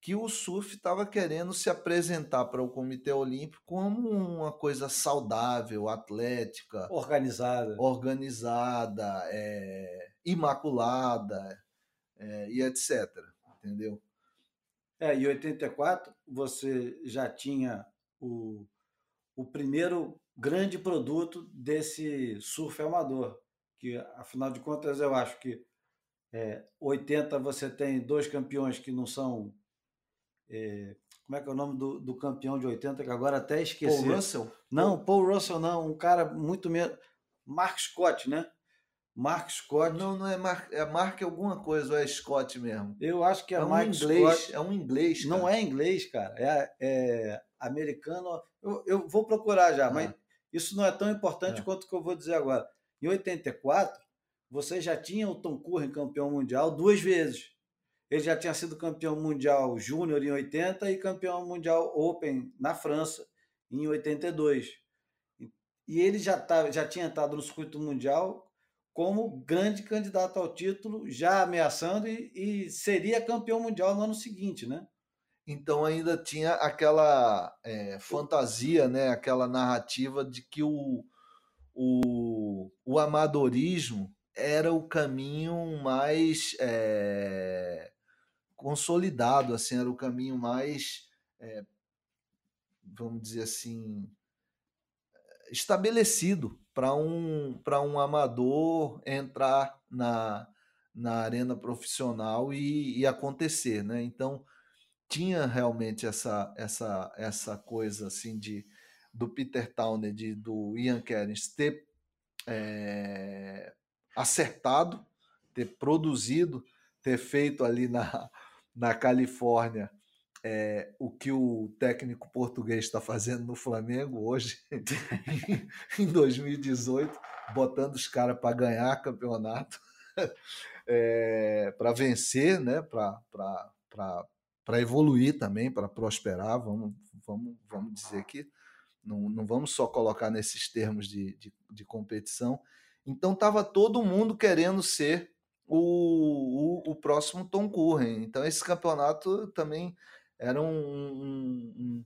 que o surf estava querendo se apresentar para o Comitê Olímpico como uma coisa saudável, atlética, organizada, organizada, é, imaculada é, e etc. Entendeu? É, em 84 você já tinha o, o primeiro grande produto desse surf amador, que afinal de contas eu acho que é, 80 você tem dois campeões que não são. É, como é que é o nome do, do, campeão de 80 que agora até esqueci? Paul Russell? Não, Paul Russell não, um cara muito menos. Mark Scott, né? Mark Scott. Não, não é Mark, é Mark alguma coisa, ou é Scott mesmo? Eu acho que é, é um Mark inglês, Scott. É um inglês. Cara. Não é inglês, cara. É, é americano. Eu, eu, vou procurar já, ah. mas isso não é tão importante é. quanto o que eu vou dizer agora. Em 84, você já tinha o Tom Curren campeão mundial duas vezes. Ele já tinha sido campeão mundial júnior em 80 e campeão mundial Open na França em 82. E ele já, tá, já tinha estado no circuito mundial como grande candidato ao título, já ameaçando e, e seria campeão mundial no ano seguinte, né? Então ainda tinha aquela é, fantasia, né? aquela narrativa de que o, o, o amadorismo era o caminho mais é, consolidado, assim, era o caminho mais, é, vamos dizer assim, estabelecido para um, um amador entrar na, na arena profissional e, e acontecer. Né? Então, tinha realmente essa essa essa coisa assim de do Peter Towner de do Ian Kerens ter é, acertado ter produzido ter feito ali na, na Califórnia é, o que o técnico português está fazendo no Flamengo hoje em 2018 botando os caras para ganhar campeonato é, para vencer né para para evoluir também, para prosperar, vamos, vamos, vamos dizer que não, não vamos só colocar nesses termos de, de, de competição. Então estava todo mundo querendo ser o, o, o, próximo Tom Curren. Então esse campeonato também era um, um,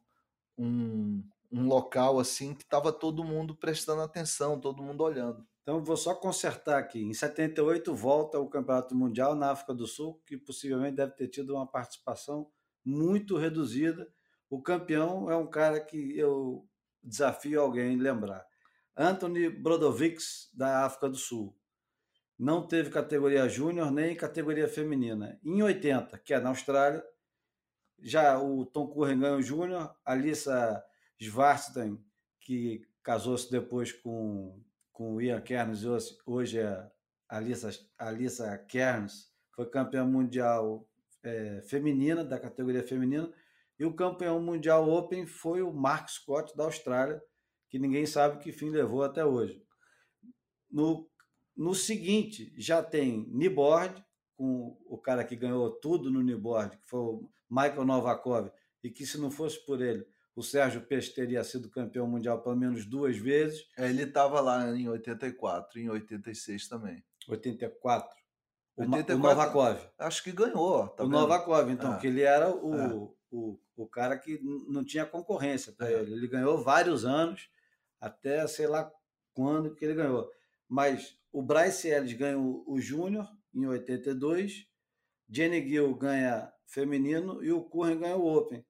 um, um local assim que estava todo mundo prestando atenção, todo mundo olhando. Então vou só consertar aqui. Em 78 volta o Campeonato Mundial na África do Sul, que possivelmente deve ter tido uma participação muito reduzida. O campeão é um cara que eu desafio alguém lembrar. Anthony Brodovics, da África do Sul. Não teve categoria júnior nem categoria feminina. Em 80, que é na Austrália, já o Tom Curren ganhou júnior, Alissa Schwarzstein, que casou-se depois com, com o Ian Kerns, hoje é Alissa, Alissa Kerns, foi campeã mundial é, feminina, da categoria feminina, e o campeão mundial Open foi o Mark Scott da Austrália, que ninguém sabe que fim levou até hoje. No, no seguinte, já tem Niboard, com o cara que ganhou tudo no Niboard, que foi o Michael Novakov, e que se não fosse por ele, o Sérgio Peixe teria sido campeão mundial pelo menos duas vezes. É, ele estava lá em 84, em 86 também. 84. O, 84, o Novakov. Acho que ganhou. Tá o vendo? Novakov, então, é. que ele era o, é. o, o cara que não tinha concorrência para é. ele. Ele ganhou vários anos, até sei lá quando que ele ganhou. Mas o Bryce Ellis ganhou o Júnior em 82 Jenny Gill ganha feminino e o Curren ganha o Open.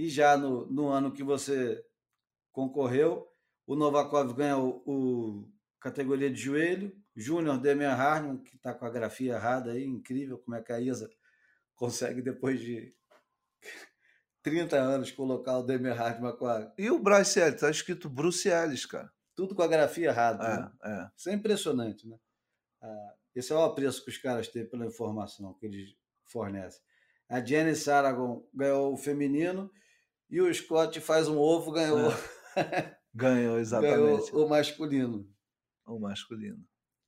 E já no, no ano que você concorreu, o Novakov ganha o, o categoria de joelho, Júnior Demian Harman, que está com a grafia errada aí, incrível como é que a Isa consegue, depois de 30 anos, colocar o Demian Harman com a. E o Bryce Ellis? Está escrito Bruce Ellis, cara. Tudo com a grafia errada. É, né? é. Isso é impressionante, né? Ah, esse é o apreço que os caras têm pela informação que eles fornecem. A Jenny Saragon ganhou o feminino e o Scott faz um ovo, ganhou, Ganhou, exatamente. ganhou o masculino. O masculino.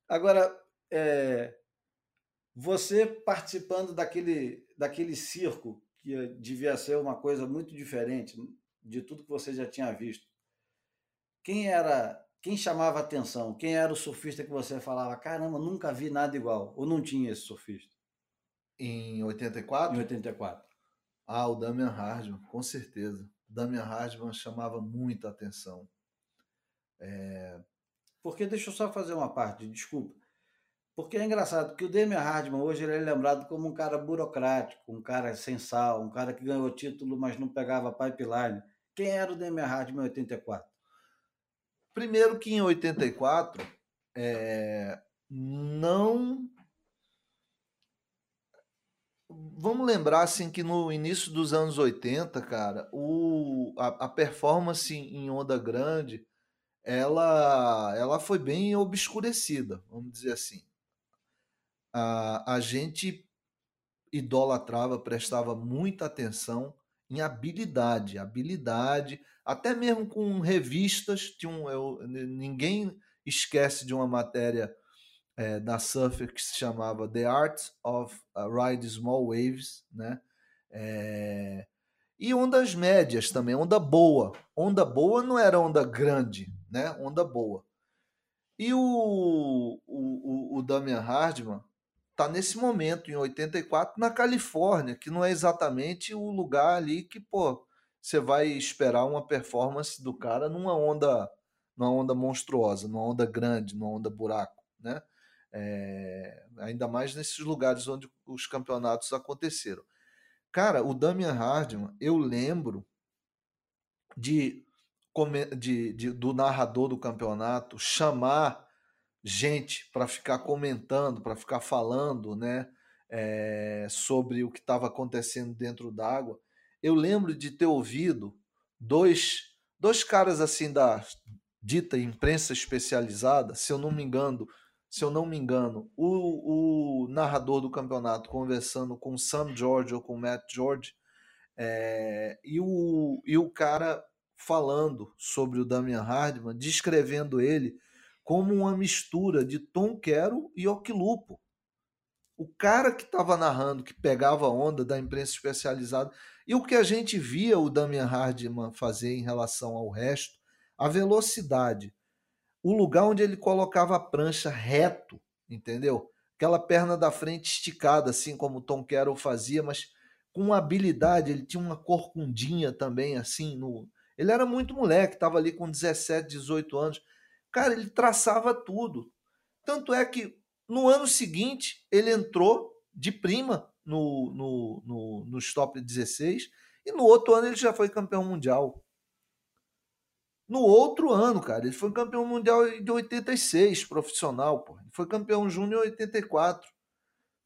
Agora, é, você participando daquele, daquele circo, que devia ser uma coisa muito diferente de tudo que você já tinha visto, quem era, quem chamava atenção? Quem era o surfista que você falava, caramba, nunca vi nada igual? Ou não tinha esse surfista? Em 84? Em 84. Ah, o Damian Hardman, com certeza. Damian Hardman chamava muita atenção. É, Porque deixa eu só fazer uma parte, desculpa. Porque é engraçado que o Demian Hardman hoje ele é lembrado como um cara burocrático, um cara sem sal, um cara que ganhou título, mas não pegava pipeline. Quem era o Demian Hardman em 84? Primeiro que em 84 é, não. Vamos lembrar assim que no início dos anos 80, cara, o, a, a performance em onda grande ela, ela foi bem obscurecida, vamos dizer assim. A, a gente idolatrava, prestava muita atenção em habilidade, habilidade, até mesmo com revistas, tinha um, eu, ninguém esquece de uma matéria é, da Surfer que se chamava The Art of Ride Small Waves, né? É, e ondas médias também, onda boa. Onda boa não era onda grande, né? Onda boa. E o, o, o, Damian Hardman está nesse momento, em 84, na Califórnia, que não é exatamente o lugar ali que, pô, você vai esperar uma performance do cara numa onda, numa onda monstruosa, numa onda grande, numa onda buraco, né? É, ainda mais nesses lugares onde os campeonatos aconteceram. Cara, o Damian Hardman, eu lembro de, de, de do narrador do campeonato chamar gente para ficar comentando, para ficar falando, né, é, sobre o que estava acontecendo dentro d'água. Eu lembro de ter ouvido dois, dois caras assim da dita imprensa especializada, se eu não me engano, se eu não me engano, o, o narrador do campeonato conversando com o Sam George ou com o Matt George, é, e, o, e o cara falando sobre o Damian Hardman, descrevendo ele como uma mistura de Tom Quero e Oquilupo. O cara que estava narrando, que pegava a onda da imprensa especializada, e o que a gente via o Damian Hardman fazer em relação ao resto, a velocidade, o lugar onde ele colocava a prancha reto, entendeu? Aquela perna da frente esticada, assim como o Tom Carroll fazia, mas com habilidade, ele tinha uma corcundinha também, assim, no... Ele era muito moleque, estava ali com 17, 18 anos. Cara, ele traçava tudo. Tanto é que no ano seguinte ele entrou de prima no, no, no, no Stop 16 e no outro ano ele já foi campeão mundial. No outro ano, cara, ele foi campeão mundial de 86, profissional, pô. Ele foi campeão júnior em 84.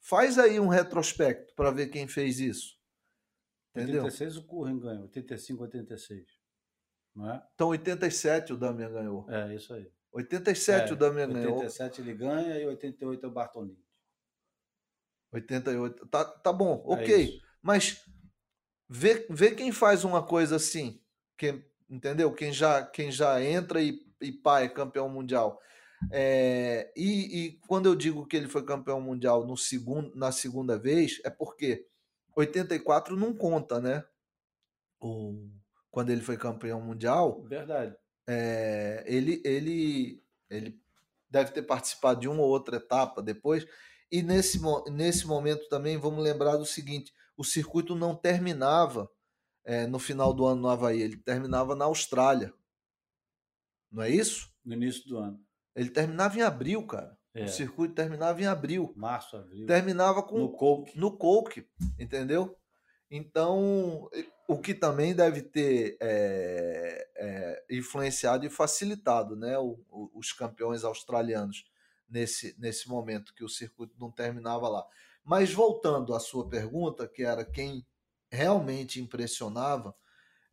Faz aí um retrospecto para ver quem fez isso. Entendeu? 86 o Curren ganhou, 85, 86. Não é? Então 87 o Damian ganhou. É, isso aí. 87 é, o Damian ganhou. 87 ele ganha e 88 é o Bartolini. 88. Tá, tá bom, É ok. isso. Mas vê, vê quem faz uma coisa assim. Quem, entendeu? Quem já, quem já entra e, e pá, é campeão mundial. É, e, e quando eu digo que ele foi campeão mundial no segundo, na segunda vez, é porque 84 não conta, né? O, quando ele foi campeão mundial, Verdade. é, ele, ele, ele deve ter participado de uma ou outra etapa depois. E nesse, nesse momento também vamos lembrar do seguinte: o circuito não terminava é, no final do ano no Havaí, ele terminava na Austrália. Não é isso? No início do ano. Ele terminava em abril, cara. É. O circuito terminava em abril. Março, abril. Terminava com no coke. No coke, entendeu? Então, o que também deve ter é, é, influenciado e facilitado né, o, o, os campeões australianos nesse, nesse momento que o circuito não terminava lá. Mas voltando à sua pergunta, que era quem realmente impressionava,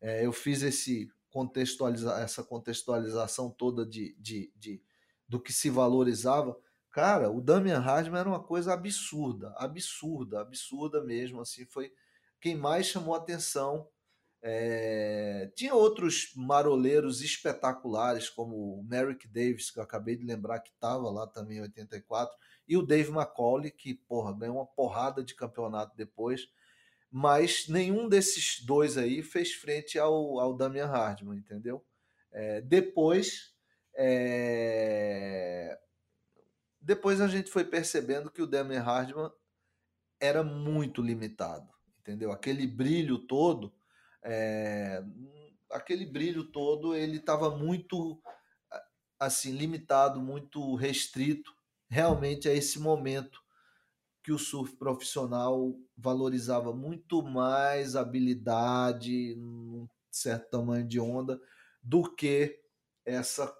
é, eu fiz esse contextualiza essa contextualização toda de, de, de, do que se valorizava. Cara, o Damian Hardman era uma coisa absurda, absurda, absurda mesmo. Assim, foi quem mais chamou atenção. É... Tinha outros maroleiros espetaculares, como o Merrick Davis, que eu acabei de lembrar que estava lá também em 84, e o Dave McCauley, que porra, ganhou uma porrada de campeonato depois. Mas nenhum desses dois aí fez frente ao, ao Damian Hardman, entendeu? É, depois, é... depois a gente foi percebendo que o Damian Hardman era muito limitado entendeu? Aquele brilho todo, é, aquele brilho todo, ele estava muito assim limitado, muito restrito, realmente a esse momento que o surf profissional valorizava muito mais habilidade, um certo tamanho de onda, do que essa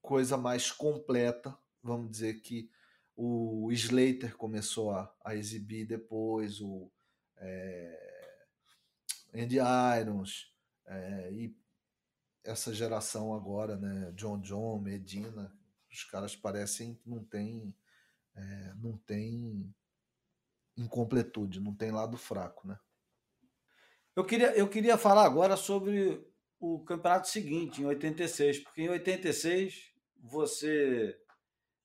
coisa mais completa, vamos dizer que o Slater começou a, a exibir depois, o, é, Andy Irons é, e essa geração agora, né? John John, Medina, os caras parecem que não tem, é, não tem incompletude, não tem lado fraco, né? Eu queria, eu queria falar agora sobre o campeonato seguinte, em 86, porque em 86 você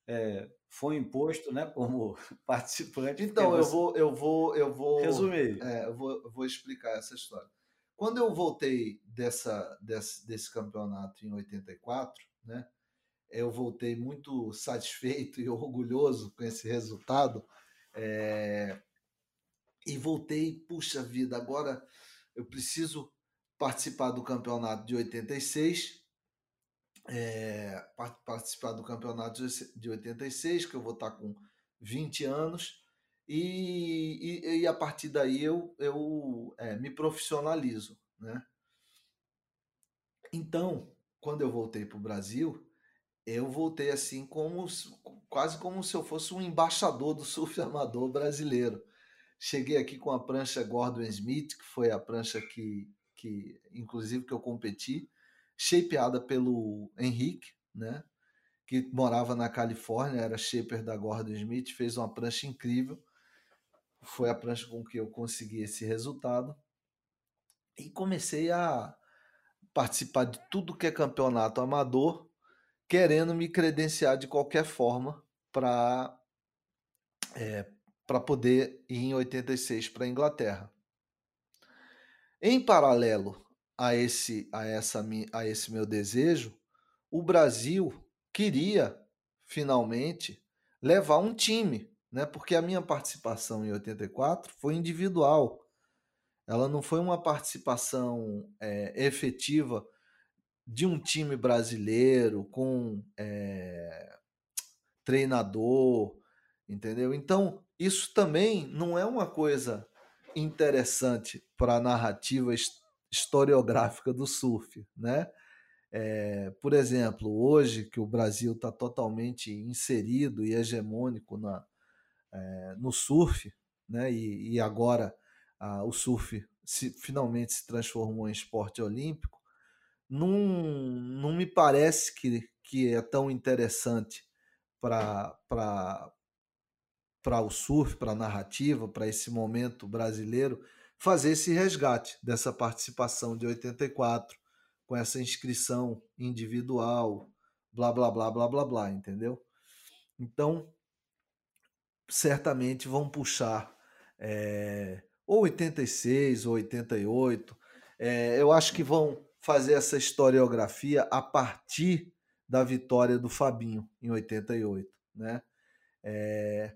é, foi imposto, né, como participante. Então, eu vou, eu vou, eu vou resumir. É, eu vou, eu vou explicar essa história. Quando eu voltei dessa, desse, desse campeonato em 84, né, eu voltei muito satisfeito e orgulhoso com esse resultado. É, e voltei, puxa vida, agora eu preciso participar do campeonato de 86 é, participar do campeonato de 86, que eu vou estar com 20 anos, e, e, e a partir daí eu, eu é, me profissionalizo. Né? Então, quando eu voltei para o Brasil, eu voltei assim como quase como se eu fosse um embaixador do surf amador brasileiro. Cheguei aqui com a prancha Gordon Smith, que foi a prancha que, que inclusive que eu competi, shapeada pelo Henrique, né? que morava na Califórnia, era shaper da Gordon Smith, fez uma prancha incrível. Foi a prancha com que eu consegui esse resultado. E comecei a participar de tudo que é campeonato amador, querendo me credenciar de qualquer forma para é, para poder ir em 86 para a Inglaterra. Em paralelo a esse a essa a esse meu desejo, o Brasil queria finalmente levar um time, né? Porque a minha participação em 84 foi individual. Ela não foi uma participação é, efetiva de um time brasileiro com é, treinador, entendeu? Então, isso também não é uma coisa interessante para a narrativa historiográfica do surf, né? É, por exemplo, hoje que o Brasil está totalmente inserido e hegemônico na, é, no surf, né? E, e agora a, o surf se, finalmente se transformou em esporte olímpico, não, não me parece que, que é tão interessante para o surf, para a narrativa, para esse momento brasileiro, fazer esse resgate dessa participação de 84, com essa inscrição individual, blá, blá, blá, blá, blá, blá, entendeu? Então, certamente vão puxar é, ou 86 ou 88. É, eu acho que vão fazer essa historiografia a partir da vitória do Fabinho em 88, né? É,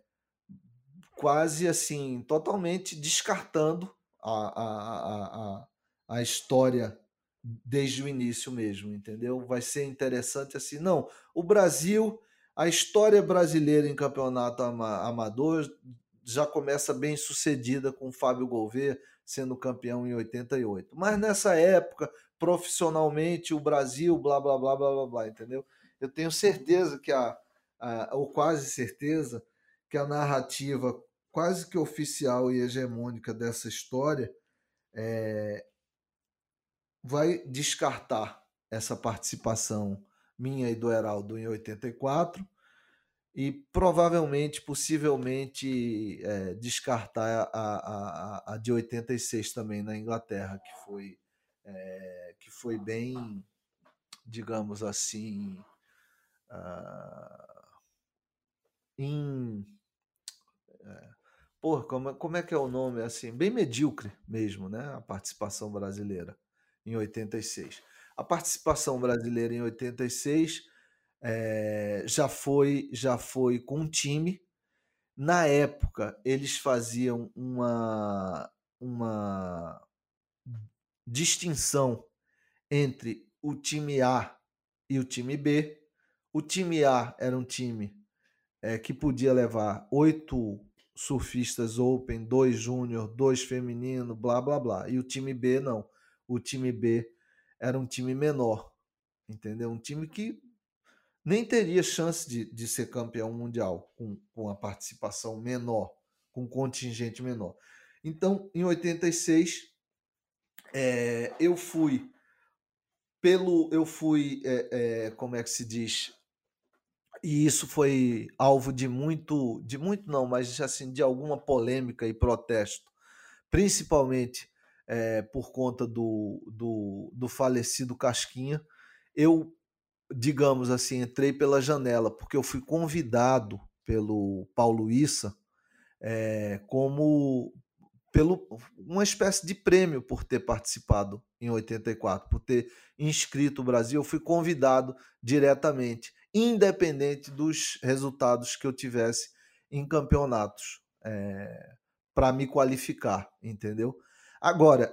quase assim, totalmente descartando a, a, a, a história desde o início mesmo, entendeu? Vai ser interessante assim. Não, o Brasil, a história brasileira em campeonato amador já começa bem sucedida com o Fábio Gouveia sendo campeão em 88. Mas nessa época, profissionalmente, o Brasil, blá, blá, blá, blá, blá, blá, entendeu? Eu tenho certeza que a, a ou quase certeza, que a narrativa quase que oficial e hegemônica dessa história é, vai descartar essa participação minha e do Heraldo em 84 e provavelmente, possivelmente, é, descartar a, a, a, de 86 também na Inglaterra, que foi, é, que foi bem, digamos assim, uh. É, porra, como, como é que é o nome? assim Bem medíocre mesmo, né? A participação brasileira em 86. A participação brasileira em 86 é, já foi já foi com um time. Na época, eles faziam uma, uma distinção entre o time A e o time B. O time A era um time é, que podia levar oito surfistas open, dois júnior, dois feminino, blá blá blá. E o time B não. O time B era um time menor, entendeu? Um time que nem teria chance de, de ser campeão mundial com, com a participação menor, com um contingente menor. Então, em 86, é, eu fui pelo. Eu fui. É, é, como é que se diz? E isso foi alvo de muito. De muito não, mas assim, de alguma polêmica e protesto, principalmente é, por conta do, do, do falecido Casquinha. Eu digamos assim, entrei pela janela, porque eu fui convidado pelo Paulo Issa é, como pelo uma espécie de prêmio por ter participado em 84, por ter inscrito o Brasil, eu fui convidado diretamente, independente dos resultados que eu tivesse em campeonatos, é, para me qualificar, entendeu? Agora,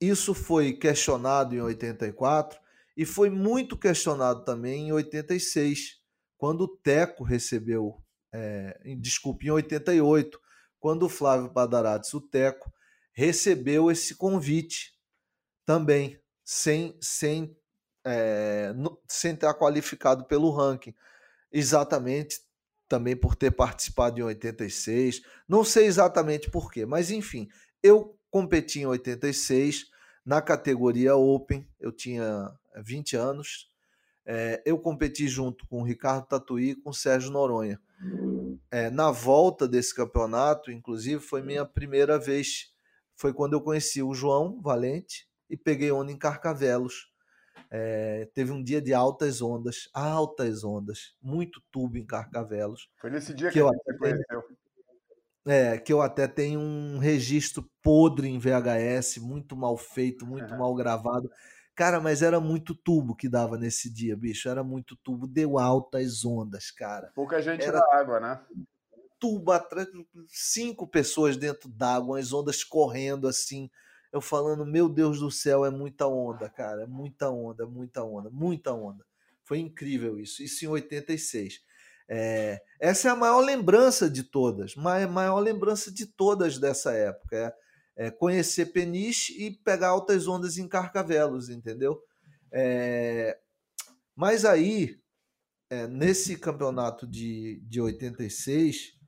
isso foi questionado em 84 e foi muito questionado também em 86, quando o Teco recebeu, é, desculpe, em 88, quando o Flávio Padarates, o Teco, recebeu esse convite também, sem, sem, é, sem estar qualificado pelo ranking. Exatamente também por ter participado em 86. Não sei exatamente por quê, mas enfim, eu competi em 86 na categoria Open, eu tinha 20 anos. É, eu competi junto com o Ricardo Tatuí e com o Sérgio Noronha. É, na volta desse campeonato, inclusive, foi minha primeira vez. Foi quando eu conheci o João Valente e peguei onda em Carcavelos. É, teve um dia de altas ondas, altas ondas, muito tubo em Carcavelos. Foi nesse dia que, que eu até conheceu. É, que eu até tenho um registro podre em VHS, muito mal feito, muito mal gravado. Cara, mas era muito tubo que dava nesse dia, bicho. Era muito tubo, deu altas ondas, cara. Pouca gente era na água, né? Tubo atrás, cinco pessoas dentro d'água, as ondas correndo assim. Eu falando, meu Deus do céu, é muita onda, cara. É muita onda, muita onda, muita onda. Foi incrível isso. Isso em 86. É, essa é a maior lembrança de todas, maior, maior lembrança de todas dessa época. É, é, conhecer Peniche e pegar altas ondas em Carcavelos, entendeu? É, mas aí, é, nesse campeonato de, de 86,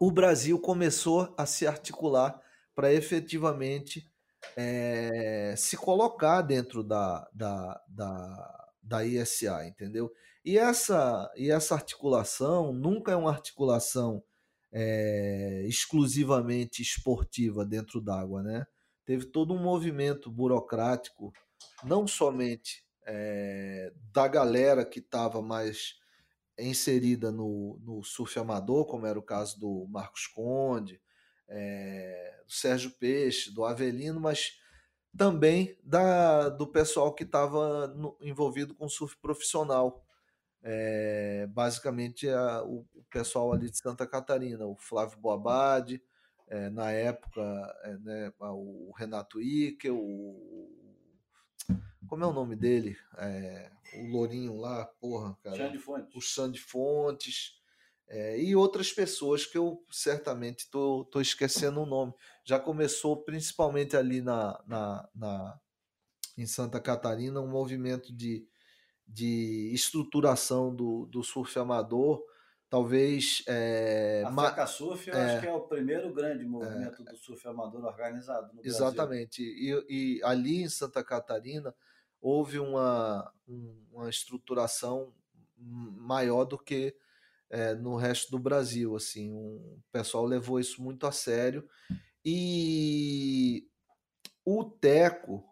o Brasil começou a se articular para efetivamente é, se colocar dentro da, da, da, da ISA, entendeu? E essa, e essa articulação nunca é uma articulação é, exclusivamente esportiva dentro d'água, né? Teve todo um movimento burocrático, não somente é, da galera que estava mais inserida no, no surf amador, como era o caso do Marcos Conde, é, do Sérgio Peixe, do Avelino, mas também da, do pessoal que estava envolvido com surf profissional é, basicamente a, o, pessoal ali de Santa Catarina, o Flávio Boabade, é, na época é, né, o Renato Icke, o como é o nome dele? o Lourinho lá, porra, cara. Xande Fontes. O Xande Fontes. É, e outras pessoas que eu certamente tô, tô esquecendo o nome. Já começou principalmente ali na, na, na em Santa Catarina um movimento de, de estruturação do, do surf amador talvez. É, a Faca Surf, eu é, acho que é o primeiro grande movimento é, do surf amador organizado no Exatamente. E, e, ali em Santa Catarina houve uma, uma estruturação maior do que é, no resto do Brasil. Assim, um, o pessoal levou isso muito a sério. E o Teco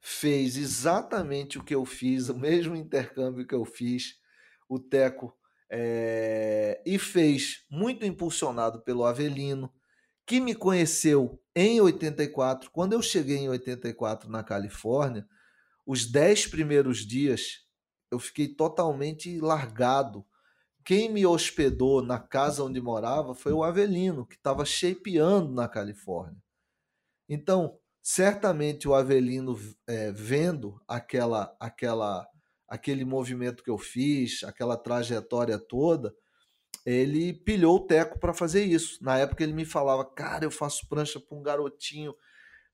fez exatamente o que eu fiz, o mesmo intercâmbio que eu fiz. O Teco é, e fez, muito impulsionado pelo Avelino, que me conheceu em 84. Quando eu cheguei em 84 na Califórnia, os dez primeiros dias eu fiquei totalmente largado. Quem me hospedou na casa onde morava foi o Avelino, que estava shapeando na Califórnia. Então, certamente o Avelino, é, vendo aquela, aquela aquele movimento que eu fiz, aquela trajetória toda, ele pilhou o Teco para fazer isso. Na época ele me falava, cara, eu faço prancha para um garotinho,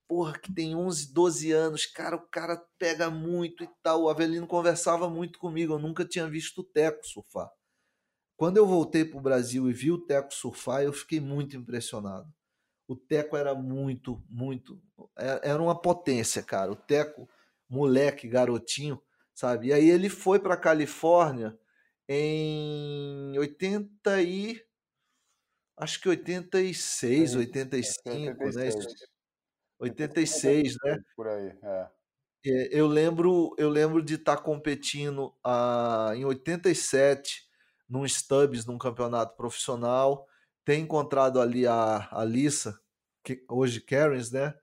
porra, que tem 11, 12 anos, cara, o cara pega muito e tal. O Avelino conversava muito comigo, eu nunca tinha visto o Teco surfar. Quando eu voltei para o Brasil e vi o Teco surfar, eu fiquei muito impressionado. O Teco era muito, muito. É, era uma potência, cara. O Teco, moleque, garotinho, sabe? E aí ele foi para Califórnia em 80 e acho que 86, é, 85, 86. né? 86, né? Por aí, é. Eu lembro, eu lembro de estar tá competindo ah, em 87 num Stubbs, num campeonato profissional, ter encontrado ali a Alissa, que hoje Karens, né?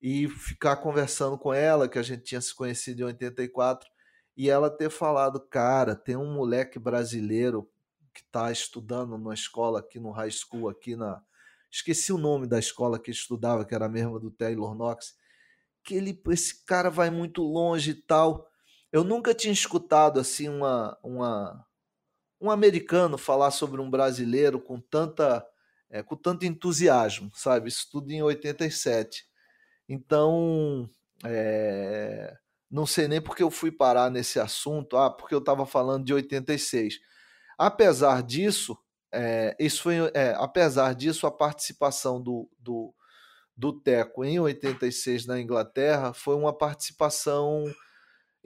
E ficar conversando com ela, que a gente tinha se conhecido em 84, e ela ter falado, cara, tem um moleque brasileiro que está estudando numa escola aqui no high school, aqui na. Esqueci o nome da escola que estudava, que era a mesma do Taylor Knox. Que ele, esse cara vai muito longe e tal. Eu nunca tinha escutado assim uma, uma um americano falar sobre um brasileiro com tanta é, com tanto entusiasmo, sabe? Isso tudo em 87. Então, é, não sei nem porque eu fui parar nesse assunto, ah, porque eu estava falando de 86. Apesar disso, é, isso foi, apesar disso, a participação do, do, do Teco em 86 na Inglaterra foi uma participação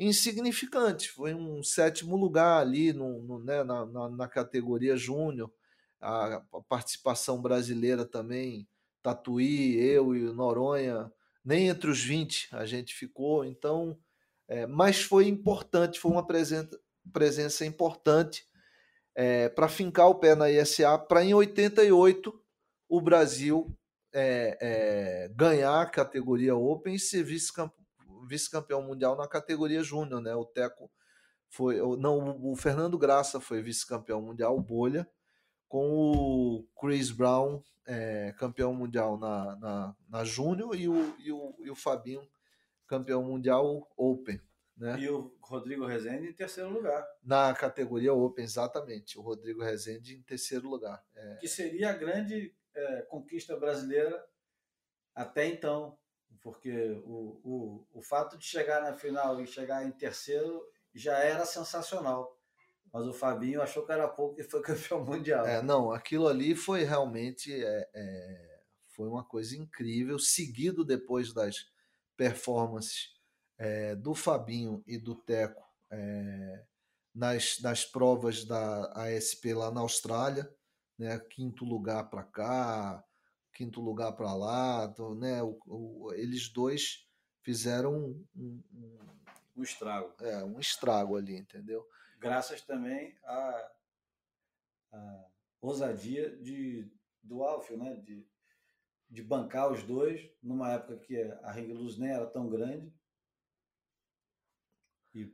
insignificante, foi um sétimo lugar ali no, no né, na, na, na, categoria júnior. A, a, participação brasileira também, Tatuí, eu e Noronha, nem entre os 20 a gente ficou, então é, mas foi importante, foi uma presença, presença importante é, para fincar o pé na ISA, para em 88 o Brasil é, é, ganhar a categoria Open e ser vice-campeão vice mundial na categoria Júnior. Né? O Teco foi. Não, o Fernando Graça foi vice-campeão mundial, Bolha, com o Chris Brown, é, campeão mundial na, na, na Júnior, e o, e, o, e o Fabinho campeão mundial Open. Né? E o Rodrigo Rezende em terceiro lugar. Na categoria Open, exatamente. O Rodrigo Rezende em terceiro lugar. É... Que seria a grande é, conquista brasileira até então. Porque o, o, o fato de chegar na final e chegar em terceiro já era sensacional. Mas o Fabinho achou que era pouco e foi campeão mundial. É, não, aquilo ali foi realmente é, é, foi uma coisa incrível, seguido depois das performances é, do Fabinho e do Teco é, nas, nas provas da ASP lá na Austrália, né? Quinto lugar para cá, quinto lugar para lá, então, né? O, o, eles dois fizeram um, um, um, estrago. É, um estrago ali, entendeu? Graças também à, à ousadia de, do Alfio, né? De, de bancar os dois, numa época que a Ring Luz nem era tão grande. E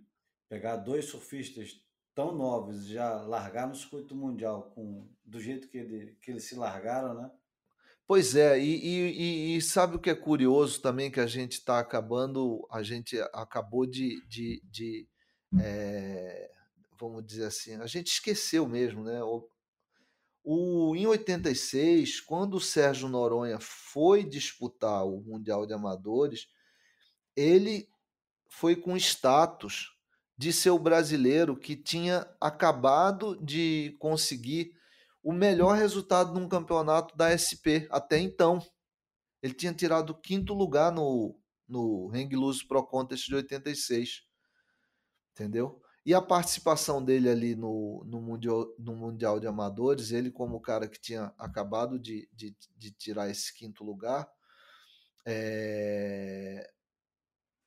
pegar dois surfistas tão novos já largar no circuito mundial com do jeito que, ele, que eles se largaram, né? Pois é, e, e, e, sabe o que é curioso também que a gente está acabando, a gente acabou de, de, de é, vamos dizer assim, a gente esqueceu mesmo, né? O, o, em 86, quando o Sérgio Noronha foi disputar o Mundial de Amadores, ele foi com status de ser o brasileiro que tinha acabado de conseguir o melhor resultado num campeonato da SP até então. Ele tinha tirado o quinto lugar no, no Hang Loose Pro Contest de 86. Entendeu? E a participação dele ali no, no, mundial, no Mundial de Amadores, ele como o cara que tinha acabado de, de, de tirar esse quinto lugar, é...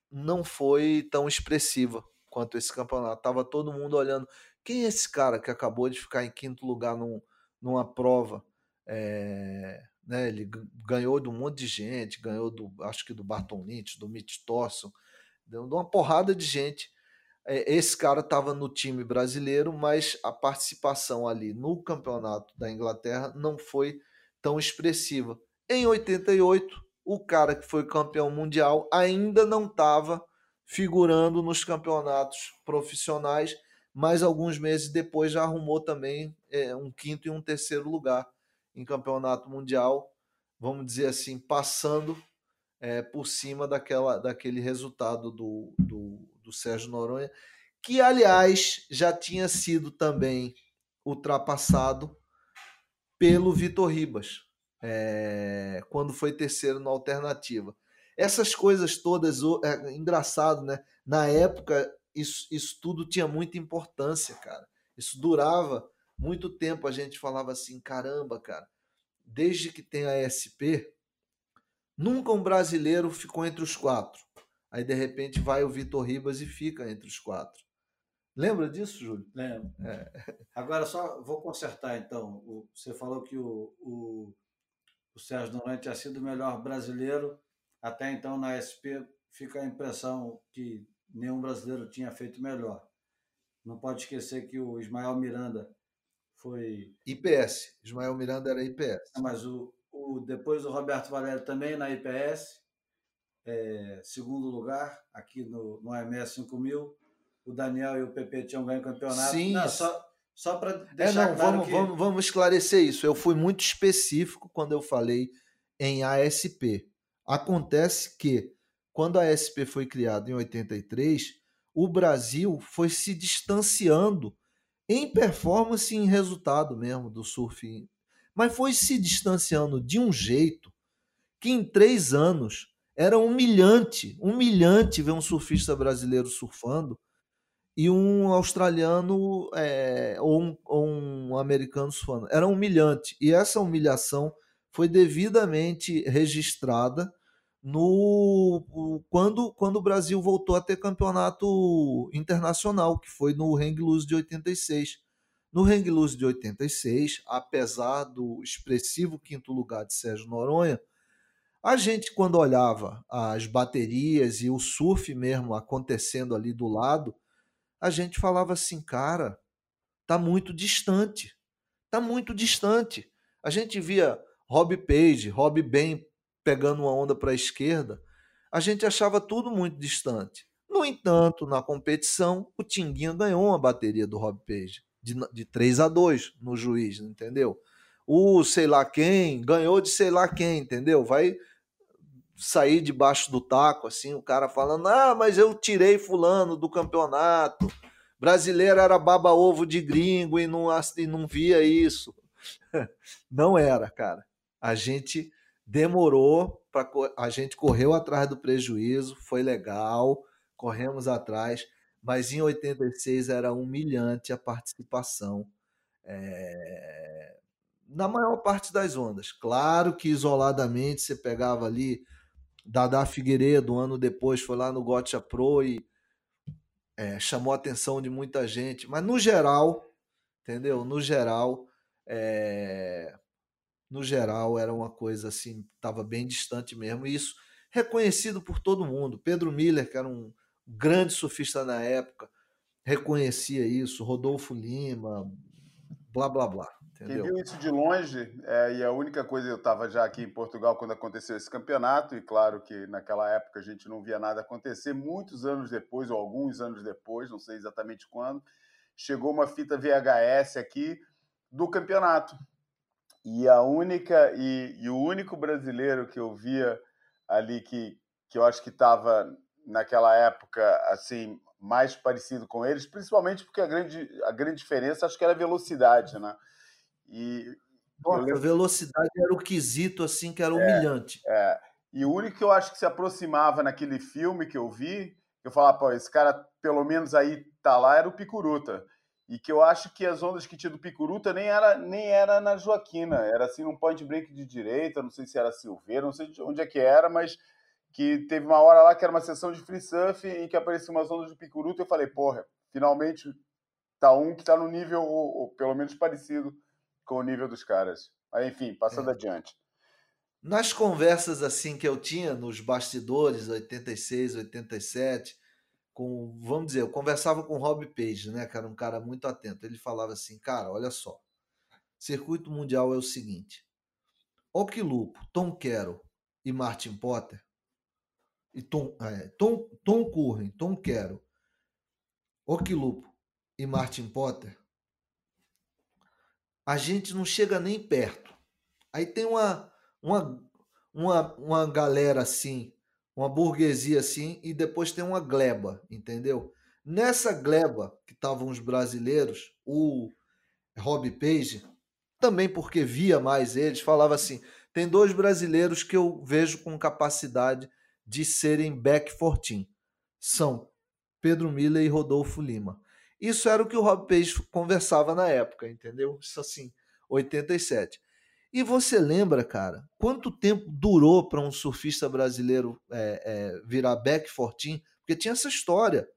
não foi tão expressiva quanto esse campeonato. Tava todo mundo olhando. Quem é esse cara que acabou de ficar em quinto lugar num, numa prova? É... Né, ele ganhou de um monte de gente, ganhou do, acho que do Barton Lynch, do Mitch Thorson, de uma porrada de gente é, esse cara estava no time brasileiro, mas a participação ali no campeonato da Inglaterra não foi tão expressiva. Em 88, o cara que foi campeão mundial ainda não estava figurando nos campeonatos profissionais, mas alguns meses depois já arrumou também é, um quinto e um terceiro lugar em campeonato mundial, vamos dizer assim, passando é, por cima daquela, daquele resultado do, do, do Sérgio Noronha, que aliás já tinha sido também ultrapassado pelo Vitor Ribas, é, quando foi terceiro na alternativa. Essas coisas todas, é engraçado, né? Na época, isso, isso tudo tinha muita importância, cara. Isso durava muito tempo. A gente falava assim: caramba, cara, desde que tem a SP, nunca um brasileiro ficou entre os quatro. Aí, de repente, vai o Vitor Ribas e fica entre os quatro. Lembra disso, Júlio? Lembro. É. Agora, só vou consertar, então. você falou que o, o, o Sérgio Noronha tinha sido o melhor brasileiro. Até então, na SP, fica a impressão que nenhum brasileiro tinha feito melhor. Não pode esquecer que o Ismael Miranda foi. IPS. Ismael Miranda era IPS. Mas o, o, depois o Roberto Valério também na IPS é, segundo lugar aqui no, no AMS 5000. O Daniel e o PP tinham ganho o campeonato. Sim. Não, só só para deixar é, não, claro vamos, que... vamos, vamos esclarecer isso. Eu fui muito específico quando eu falei em ASP. Acontece que quando a ASP foi criada em 83, o Brasil foi se distanciando em performance e em resultado mesmo do surf. Mas foi se distanciando de um jeito que em três anos era humilhante, humilhante ver um surfista brasileiro surfando e um australiano é, ou, um, ou, um, americano surfando. Era humilhante. E essa humilhação foi devidamente registrada no quando, quando o Brasil voltou a ter campeonato internacional, que foi no Hang Loose de 86. No Hang Loose de 86, apesar do expressivo quinto lugar de Sérgio Noronha, a gente, quando olhava as baterias e o surf mesmo acontecendo ali do lado, a gente falava assim, cara, tá muito distante. Tá muito distante. A gente via Rob Page, Rob Ben pegando uma onda para a esquerda, a gente achava tudo muito distante. No entanto, na competição, o Tinguinha ganhou uma bateria do Rob Page, de, de 3 a 2 no juiz, entendeu? O sei lá quem ganhou de sei lá quem, entendeu? Vai sair debaixo do taco, assim, o cara falando: ah, mas eu tirei fulano do campeonato. Brasileiro era baba-ovo de gringo e não, e não via isso. Não era, cara. A gente demorou, pra, a gente correu atrás do prejuízo, foi legal, corremos atrás, mas em 86 era humilhante a participação. É, na maior parte das ondas. Claro que isoladamente você pegava ali Dada Figueiredo, um ano depois, foi lá no Gotcha Pro e é, chamou a atenção de muita gente. Mas no geral, entendeu? No geral, é... no geral era uma coisa assim, estava bem distante mesmo. E isso reconhecido por todo mundo. Pedro Miller, que era um grande surfista na época, reconhecia isso. Rodolfo Lima, blá blá blá. Entendeu? Quem viu isso de longe, é, e a única coisa, eu estava já aqui em Portugal quando aconteceu esse campeonato, e claro que naquela época a gente não via nada acontecer, muitos anos depois, ou alguns anos depois, não sei exatamente quando, chegou uma fita VHS aqui do campeonato. E a única e, e o único brasileiro que eu via ali que, que eu acho que estava naquela época assim mais parecido com eles, principalmente porque a grande, a grande diferença acho que era a velocidade, né? E Nossa, lembro... velocidade era o quesito assim que era é, humilhante. É. E o único que eu acho que se aproximava naquele filme que eu vi, eu falava, pô, esse cara pelo menos aí tá lá, era o Picuruta. E que eu acho que as ondas que tinha do Picuruta nem era, nem era na Joaquina, era assim num point break de direita, não sei se era Silveira, não sei onde é que era, mas que teve uma hora lá que era uma sessão de free surf em que apareciam umas ondas de Picuruta e eu falei, porra, finalmente tá um que tá no nível, ou, ou pelo menos parecido com o nível dos caras. Aí, enfim, passando é. adiante. Nas conversas assim que eu tinha nos bastidores, 86, 87, com, vamos dizer, eu conversava com o Rob Page, né, que era um cara muito atento. Ele falava assim, cara, olha só, circuito mundial é o seguinte: Okilupo, Tom Carroll e Martin Potter, e Tom, é, Tom, Tom Curren, Tom Carroll, Okilupo e Martin Potter a gente não chega nem perto. Aí tem uma, uma, uma, uma galera assim, uma burguesia assim, e depois tem uma gleba, entendeu? Nessa gleba que estavam os brasileiros, o Rob Page, também porque via mais eles, falava assim: tem dois brasileiros que eu vejo com capacidade de serem back 14. São Pedro Miller e Rodolfo Lima. Isso era o que o Rob Page conversava na época, entendeu? Isso assim, 87. E você lembra, cara, quanto tempo durou para um surfista brasileiro é, é, virar back 14? Porque tinha essa história.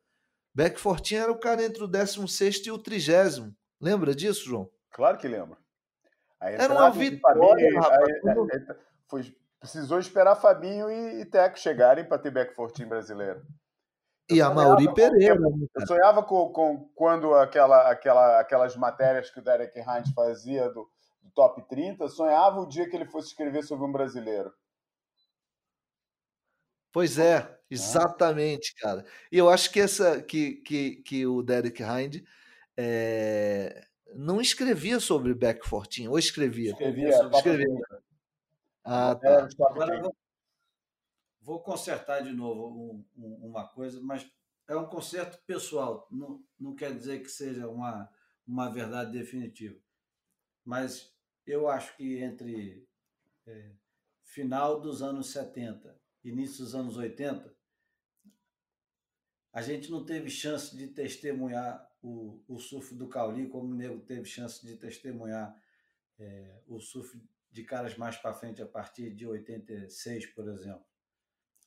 Back 14 era o cara entre o 16 e o 30. Lembra disso, João? Claro que lembro. era uma vitória, rapaz. Aí, aí, foi, precisou esperar Fabinho e, e Teco chegarem para ter back 14 brasileiro. E a Mauri Pereira. Com, né, eu sonhava com, com quando aquela, aquela, aquelas matérias que o Derek Hines fazia do, do top 30, sonhava o dia que ele fosse escrever sobre um brasileiro. Pois é, exatamente, cara. E eu acho que essa que, que, que o Derek Hind é, não escrevia sobre Beck Fortin, ou escrevia? Escrevia, escrevia. Ah, tá. Agora, vou consertar de novo um, um, uma coisa, mas é um conserto pessoal, não, não quer dizer que seja uma, uma verdade definitiva. Mas eu acho que entre é, final dos anos 70 início dos anos 80, a gente não teve chance de testemunhar o, o surf do Cauli, como o Nego teve chance de testemunhar é, o surf de caras mais para frente, a partir de 86, por exemplo.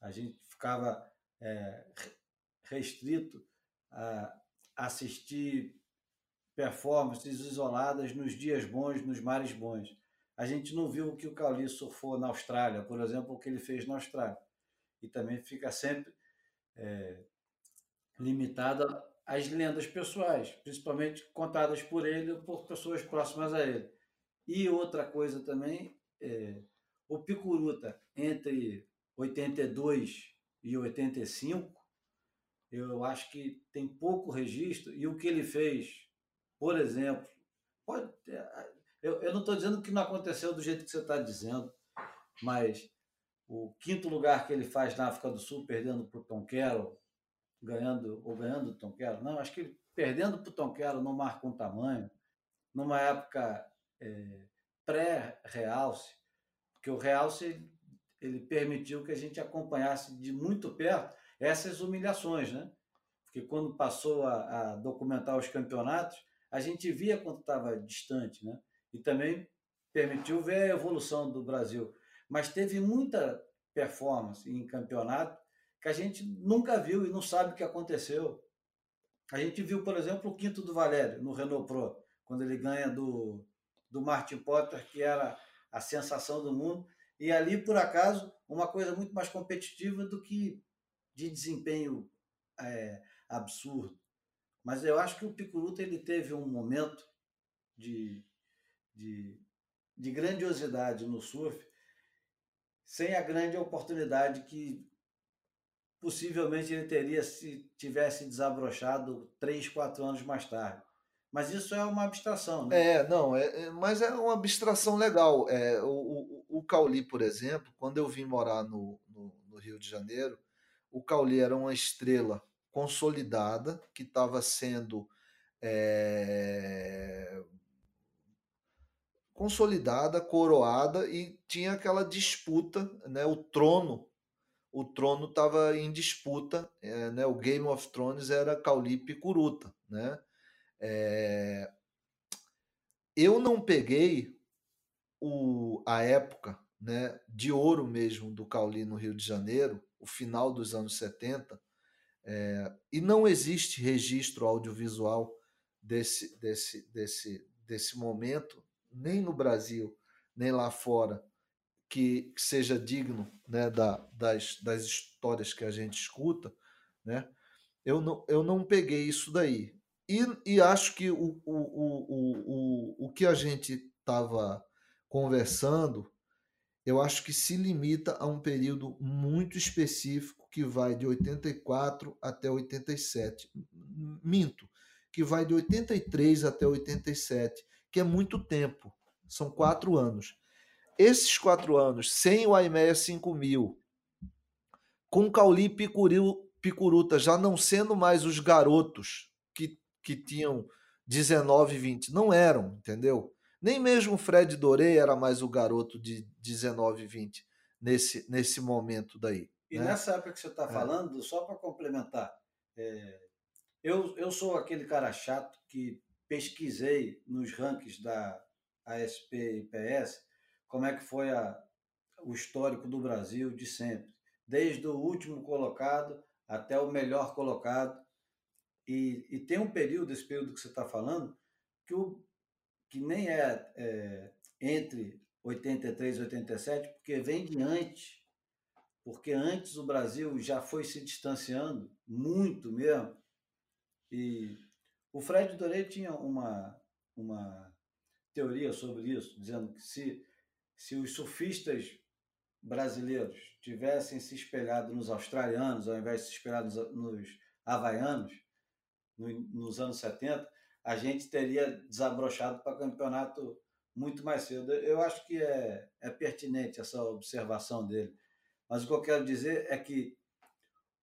A gente ficava é, restrito a assistir performances isoladas nos dias bons, nos mares bons. A gente não viu o que o Cauli surfou na Austrália, por exemplo, o que ele fez na Austrália. E também fica sempre é, limitada às lendas pessoais, principalmente contadas por ele ou por pessoas próximas a ele. E outra coisa também, é, o Picuruta, entre 82 e 85, eu acho que tem pouco registro, e o que ele fez, por exemplo, pode, eu, eu não estou dizendo que não aconteceu do jeito que você está dizendo, mas o quinto lugar que ele faz na África do Sul, perdendo para o Tom Carroll, ganhando, ou ganhando o Tom Carroll, não, acho que ele, perdendo para o Tom Carroll não marca um tamanho, numa época é, pré-realce, porque o realce ele permitiu que a gente acompanhasse de muito perto essas humilhações, né? Porque quando passou a, a documentar os campeonatos, a gente via quanto estava distante, né? E também permitiu ver a evolução do Brasil. Mas teve muita performance em campeonato que a gente nunca viu e não sabe o que aconteceu. A gente viu, por exemplo, o quinto do Valério no Renault Pro, quando ele ganha do, do Martin Potter, que era a sensação do mundo, e ali, por acaso, uma coisa muito mais competitiva do que de desempenho é, absurdo. Mas eu acho que o Picuruta ele teve um momento de, de, de grandiosidade no surf, sem a grande oportunidade que possivelmente ele teria se tivesse desabrochado três, quatro anos mais tarde. Mas isso é uma abstração, né? É, não, é, é mas é uma abstração legal. É, o, o, o Cauli, por exemplo, quando eu vim morar no, no, no Rio de Janeiro, o Cauli era uma estrela consolidada que estava sendo é, consolidada, coroada e tinha aquela disputa, né? O trono, o trono estava em disputa, é, né? O Game of Thrones era Caulipe e Curuta, né? É, eu não peguei o, a época né, de ouro mesmo do Cauli no Rio de Janeiro, o final dos anos 70, é, e não existe registro audiovisual desse, desse, desse, desse momento nem no Brasil, nem lá fora, que, que seja digno né, da, das, das histórias que a gente escuta, né? Eu não, eu não peguei isso daí. E, e acho que o, o, o, o, o que a gente estava conversando, eu acho que se limita a um período muito específico que vai de 84 até 87. Minto, que vai de 83 até 87 que é muito tempo. São quatro anos. Esses quatro anos, sem o IMEA 5000, com Cauli Picuril, Picuruta já não sendo mais os garotos que, que tinham 19, 20, não eram, entendeu? Nem mesmo o Fred Doré era mais o garoto de 19, 20 nesse, nesse momento daí. E né? nessa época que você está é. falando, só para complementar, é, eu, eu sou aquele cara chato que pesquisei nos rankings da ASP e PS como é que foi a, o histórico do Brasil de sempre, desde o último colocado até o melhor colocado. E, e tem um período, esse período que você está falando, que, o, que nem é, é entre 83 e 87, porque vem de antes. Porque antes o Brasil já foi se distanciando muito mesmo. E o Fred Doré tinha uma, uma teoria sobre isso, dizendo que se, se os surfistas brasileiros tivessem se espelhado nos australianos, ao invés de se espelhar nos, nos havaianos, no, nos anos 70, a gente teria desabrochado para campeonato muito mais cedo. Eu acho que é, é pertinente essa observação dele. Mas o que eu quero dizer é que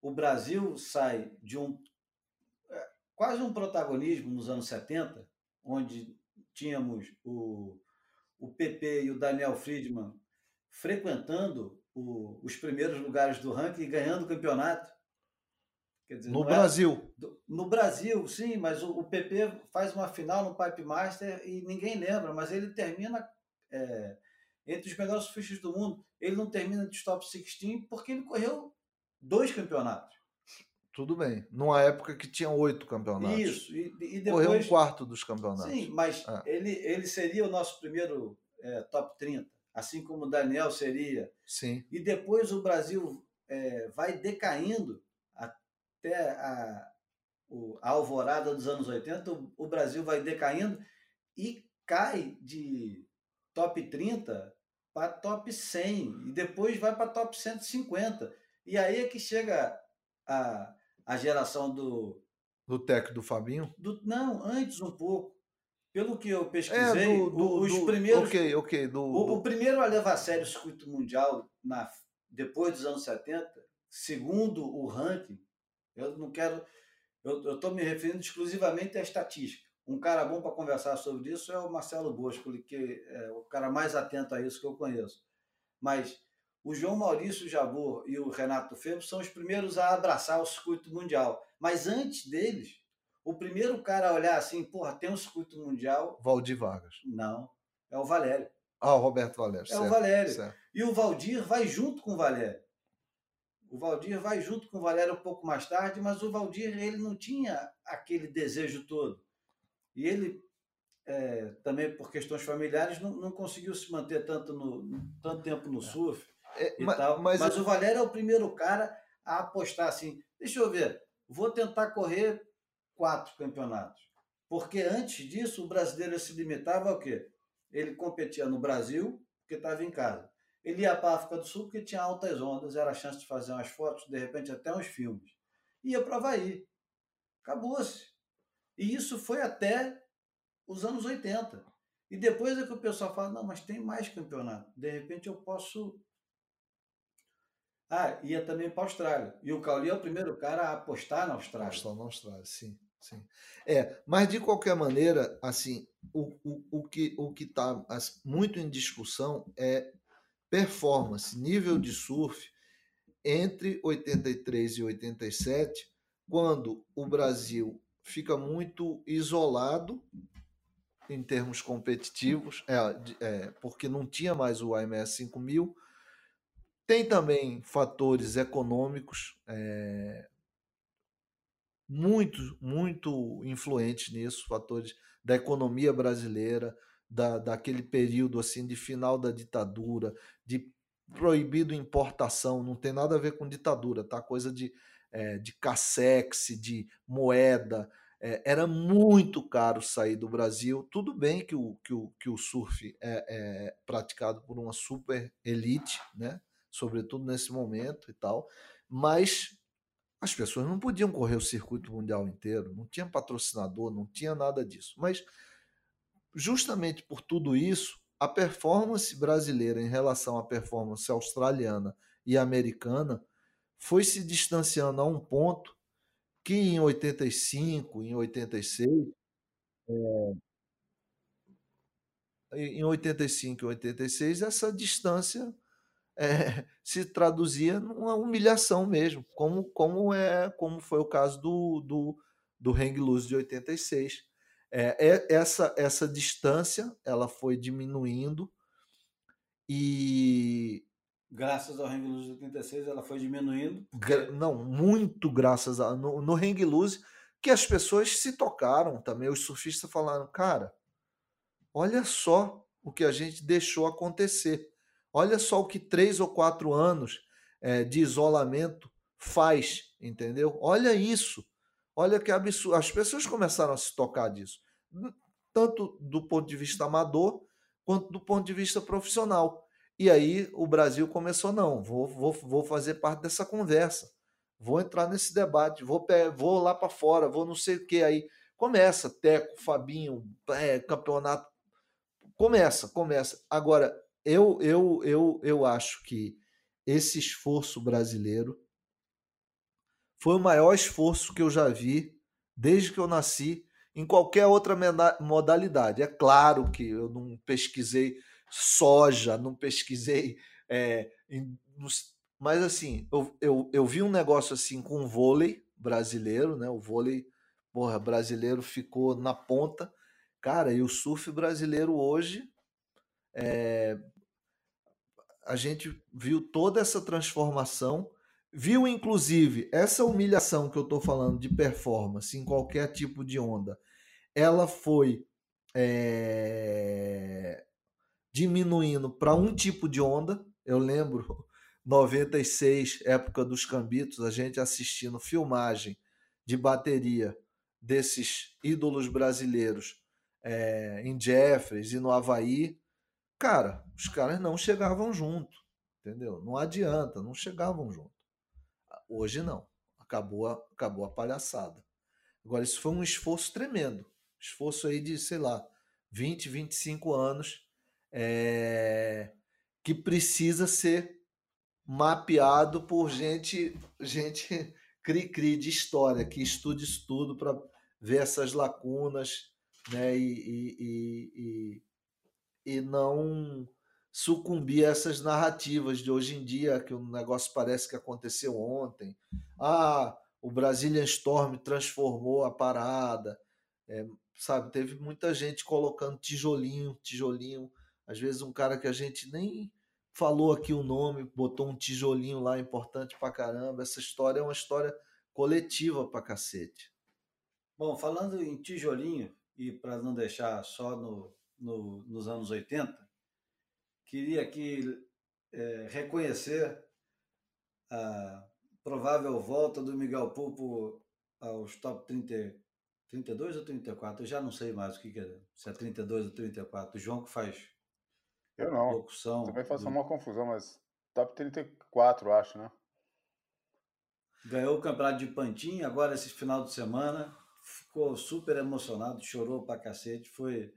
o Brasil sai de um quase um protagonismo nos anos 70, onde tínhamos o, o PP e o Daniel Friedman frequentando o, os primeiros lugares do ranking e ganhando o campeonato. Dizer, no Brasil. É, no Brasil, sim, mas o, o, PP faz uma final no Pipe Master e ninguém lembra, mas ele termina é, entre os melhores surfistas do mundo. Ele não termina de top 16 porque ele correu dois campeonatos. Tudo bem. Numa época que tinha oito campeonatos. Isso. E, e depois... Correu um quarto dos campeonatos. Sim, mas é. ele, ele seria o nosso primeiro é, top 30, assim como o Daniel seria. Sim. E depois o Brasil é, vai decaindo até a, a alvorada dos anos 80, o, o Brasil vai decaindo e cai de top 30 para top 100 e depois vai para top 150. E aí é que chega a, a geração do. Do Tec do Fabinho? Do, não, antes um pouco. Pelo que eu pesquisei, é, do, do, os primeiros. Ok, ok. Do, o, o, primeiro a levar a sério o circuito mundial na, depois dos anos 70, segundo o ranking, eu não quero. Eu estou me referindo exclusivamente à estatística. Um cara bom para conversar sobre isso é o Marcelo Bosco, que é o cara mais atento a isso que eu conheço. Mas o João Maurício Jabor e o Renato Febo são os primeiros a abraçar o circuito mundial. Mas antes deles, o primeiro cara a olhar assim, porra, tem um circuito mundial. Valdir Vargas. Não, é o Valério. Ah, o Roberto Valério. É certo, o Valério. Certo. E o Valdir vai junto com o Valério. O Valdir vai junto com o Valério um pouco mais tarde, mas o Valdir ele não tinha aquele desejo todo. E ele, é, também por questões familiares, não, não conseguiu se manter tanto, no, tanto tempo no é. surf. É, mas, mas, mas o Valério é o primeiro cara a apostar assim. Deixa eu ver, vou tentar correr quatro campeonatos. Porque antes disso, o brasileiro se limitava ao quê? ele competia no Brasil, porque estava em casa. Ele ia para a África do Sul, porque tinha altas ondas, era a chance de fazer umas fotos, de repente até uns filmes. Ia para o Havaí. Acabou-se. E isso foi até os anos 80. E depois é que o pessoal fala, não, mas tem mais campeonato. De repente eu posso. Ah, ia também para a Austrália. E o Cauli é o primeiro cara a apostar na Austrália. Apostar na Austrália, sim. sim. É, mas de qualquer maneira, assim, o, o, o que o está muito em discussão é performance, nível de surf entre 83 e 87, quando o Brasil fica muito isolado em termos competitivos, é, é, porque não tinha mais o AMS 5000. Tem também fatores econômicos é, muito, muito influentes nisso, fatores da economia brasileira, da, daquele período assim de final da ditadura, de proibido importação, não tem nada a ver com ditadura, tá? Coisa de, é, de cassex, de moeda, é, era muito caro sair do Brasil. Tudo bem que o, que o, que o surf é, é praticado por uma super elite, né? sobretudo nesse momento e tal, mas as pessoas não podiam correr o circuito mundial inteiro, não tinha patrocinador, não tinha nada disso. Mas justamente por tudo isso, a performance brasileira em relação à performance australiana e americana foi se distanciando a um ponto que em 85, em 86, é, em 85 e 86, essa distância é, se traduzia numa humilhação mesmo, como, como, é, como foi o caso do, do, do Hang Loose de 86. É, é, essa, essa distância ela foi diminuindo e graças ao Hang Loose de 86, ela foi diminuindo. Não, muito graças a, no, no Hang Loose, que as pessoas se tocaram também. Os surfistas falaram, cara, olha só o que a gente deixou acontecer. Olha só o que três ou quatro anos é, de isolamento faz, entendeu? Olha isso. Olha que absurdo. As pessoas começaram a se tocar disso, tanto do ponto de vista amador quanto do ponto de vista profissional. E aí o Brasil começou, não, vou, vou, vou fazer parte dessa conversa, vou entrar nesse debate, vou, vou lá para fora, vou não sei o que. Aí começa, Teco, Fabinho, é, campeonato. Começa, começa. Agora, eu, eu, eu, eu acho que esse esforço brasileiro foi o maior esforço que eu já vi desde que eu nasci em qualquer outra modalidade. É claro que eu não pesquisei soja, não pesquisei. É, mas assim, eu, eu, eu vi um negócio assim com o vôlei brasileiro, né? O vôlei porra, brasileiro ficou na ponta. Cara, e o surf brasileiro hoje é, a gente viu toda essa transformação, viu inclusive essa humilhação que eu estou falando de performance em qualquer tipo de onda, ela foi é, diminuindo para um tipo de onda. Eu lembro 96, época dos cambitos, a gente assistindo filmagem de bateria desses ídolos brasileiros é, em Jeffries e no Havaí. Cara, os caras não chegavam junto, entendeu? Não adianta, não chegavam junto. Hoje não. Acabou a, acabou a palhaçada. Agora, isso foi um esforço tremendo. Esforço aí de, sei lá, 20, 25 anos é, que precisa ser mapeado por gente, gente cri-cri de história, que estude isso tudo para ver essas lacunas né, e, e, e, e não sucumbir a essas narrativas de hoje em dia, que o negócio parece que aconteceu ontem. Ah, o Brazilian Storm transformou a parada. É, sabe, teve muita gente colocando tijolinho, tijolinho às vezes um cara que a gente nem falou aqui o nome, botou um tijolinho lá importante pra caramba. Essa história é uma história coletiva pra cacete. Bom, falando em tijolinho, e para não deixar só no, no, nos anos 80, queria aqui é, reconhecer a provável volta do Miguel Pulpo aos top 30, 32 ou 34? Eu já não sei mais o que, que é. Se é 32 ou 34. O João que faz. Eu não. Locução. Também faço do... uma confusão, mas top 34, acho, né? Ganhou o campeonato de Pantin agora esse final de semana. Ficou super emocionado, chorou pra cacete. Foi.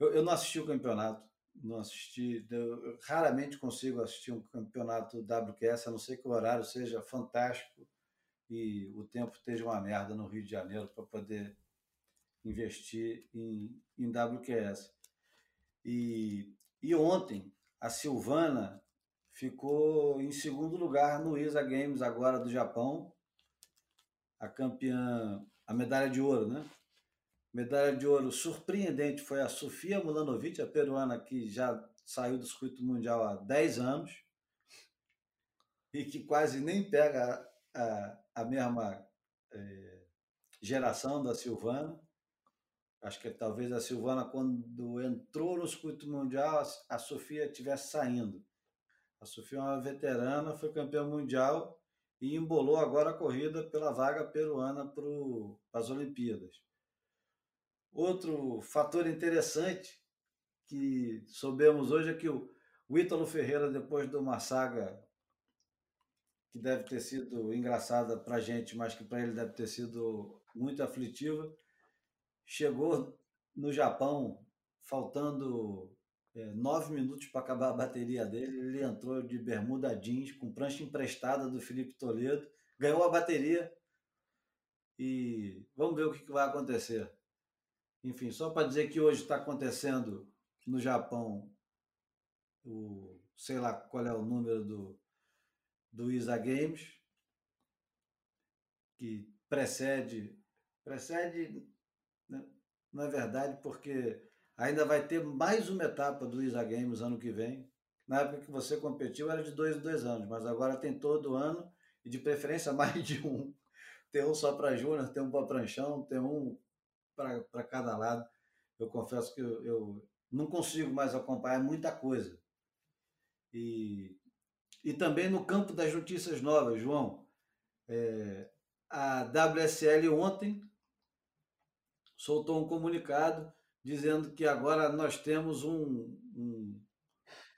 Eu, eu não assisti o campeonato, não assisti. Eu raramente consigo assistir um campeonato WQS, a não ser que o horário seja fantástico e o tempo esteja uma merda no Rio de Janeiro para poder investir em, em WQS. E, e ontem a Silvana ficou em segundo lugar no ISA Games agora do Japão, a campeã, a medalha de ouro, né? Medalha de ouro surpreendente foi a Sofia Mulanovic, a peruana que já saiu do circuito mundial há 10 anos e que quase nem pega a, a mesma é, geração da Silvana. Acho que talvez a Silvana, quando entrou no circuito mundial, a Sofia estivesse saindo. A Sofia é uma veterana, foi campeã mundial e embolou agora a corrida pela vaga peruana para as Olimpíadas. Outro fator interessante que soubemos hoje é que o, Ítalo Ferreira, depois de uma saga que deve ter sido engraçada para a gente, mas que para ele deve ter sido muito aflitiva. Chegou no Japão faltando é, nove minutos para acabar a bateria dele. Ele entrou de bermuda jeans com prancha emprestada do Felipe Toledo, ganhou a bateria e vamos ver o que vai acontecer. Enfim, só para dizer que hoje está acontecendo no Japão o sei lá qual é o número do do ISA Games, que precede, precede, né? não é verdade, porque ainda vai ter mais uma etapa do ISA Games ano que vem. Na época que você competiu era de dois em dois anos, mas agora tem todo ano e de preferência mais de um. Tem um só para Júnior, tem um para pranchão, tem um para cada lado. Eu confesso que eu, eu não consigo mais acompanhar muita coisa. E e também no campo das notícias novas, João. É, a WSL ontem soltou um comunicado dizendo que agora nós temos um, um,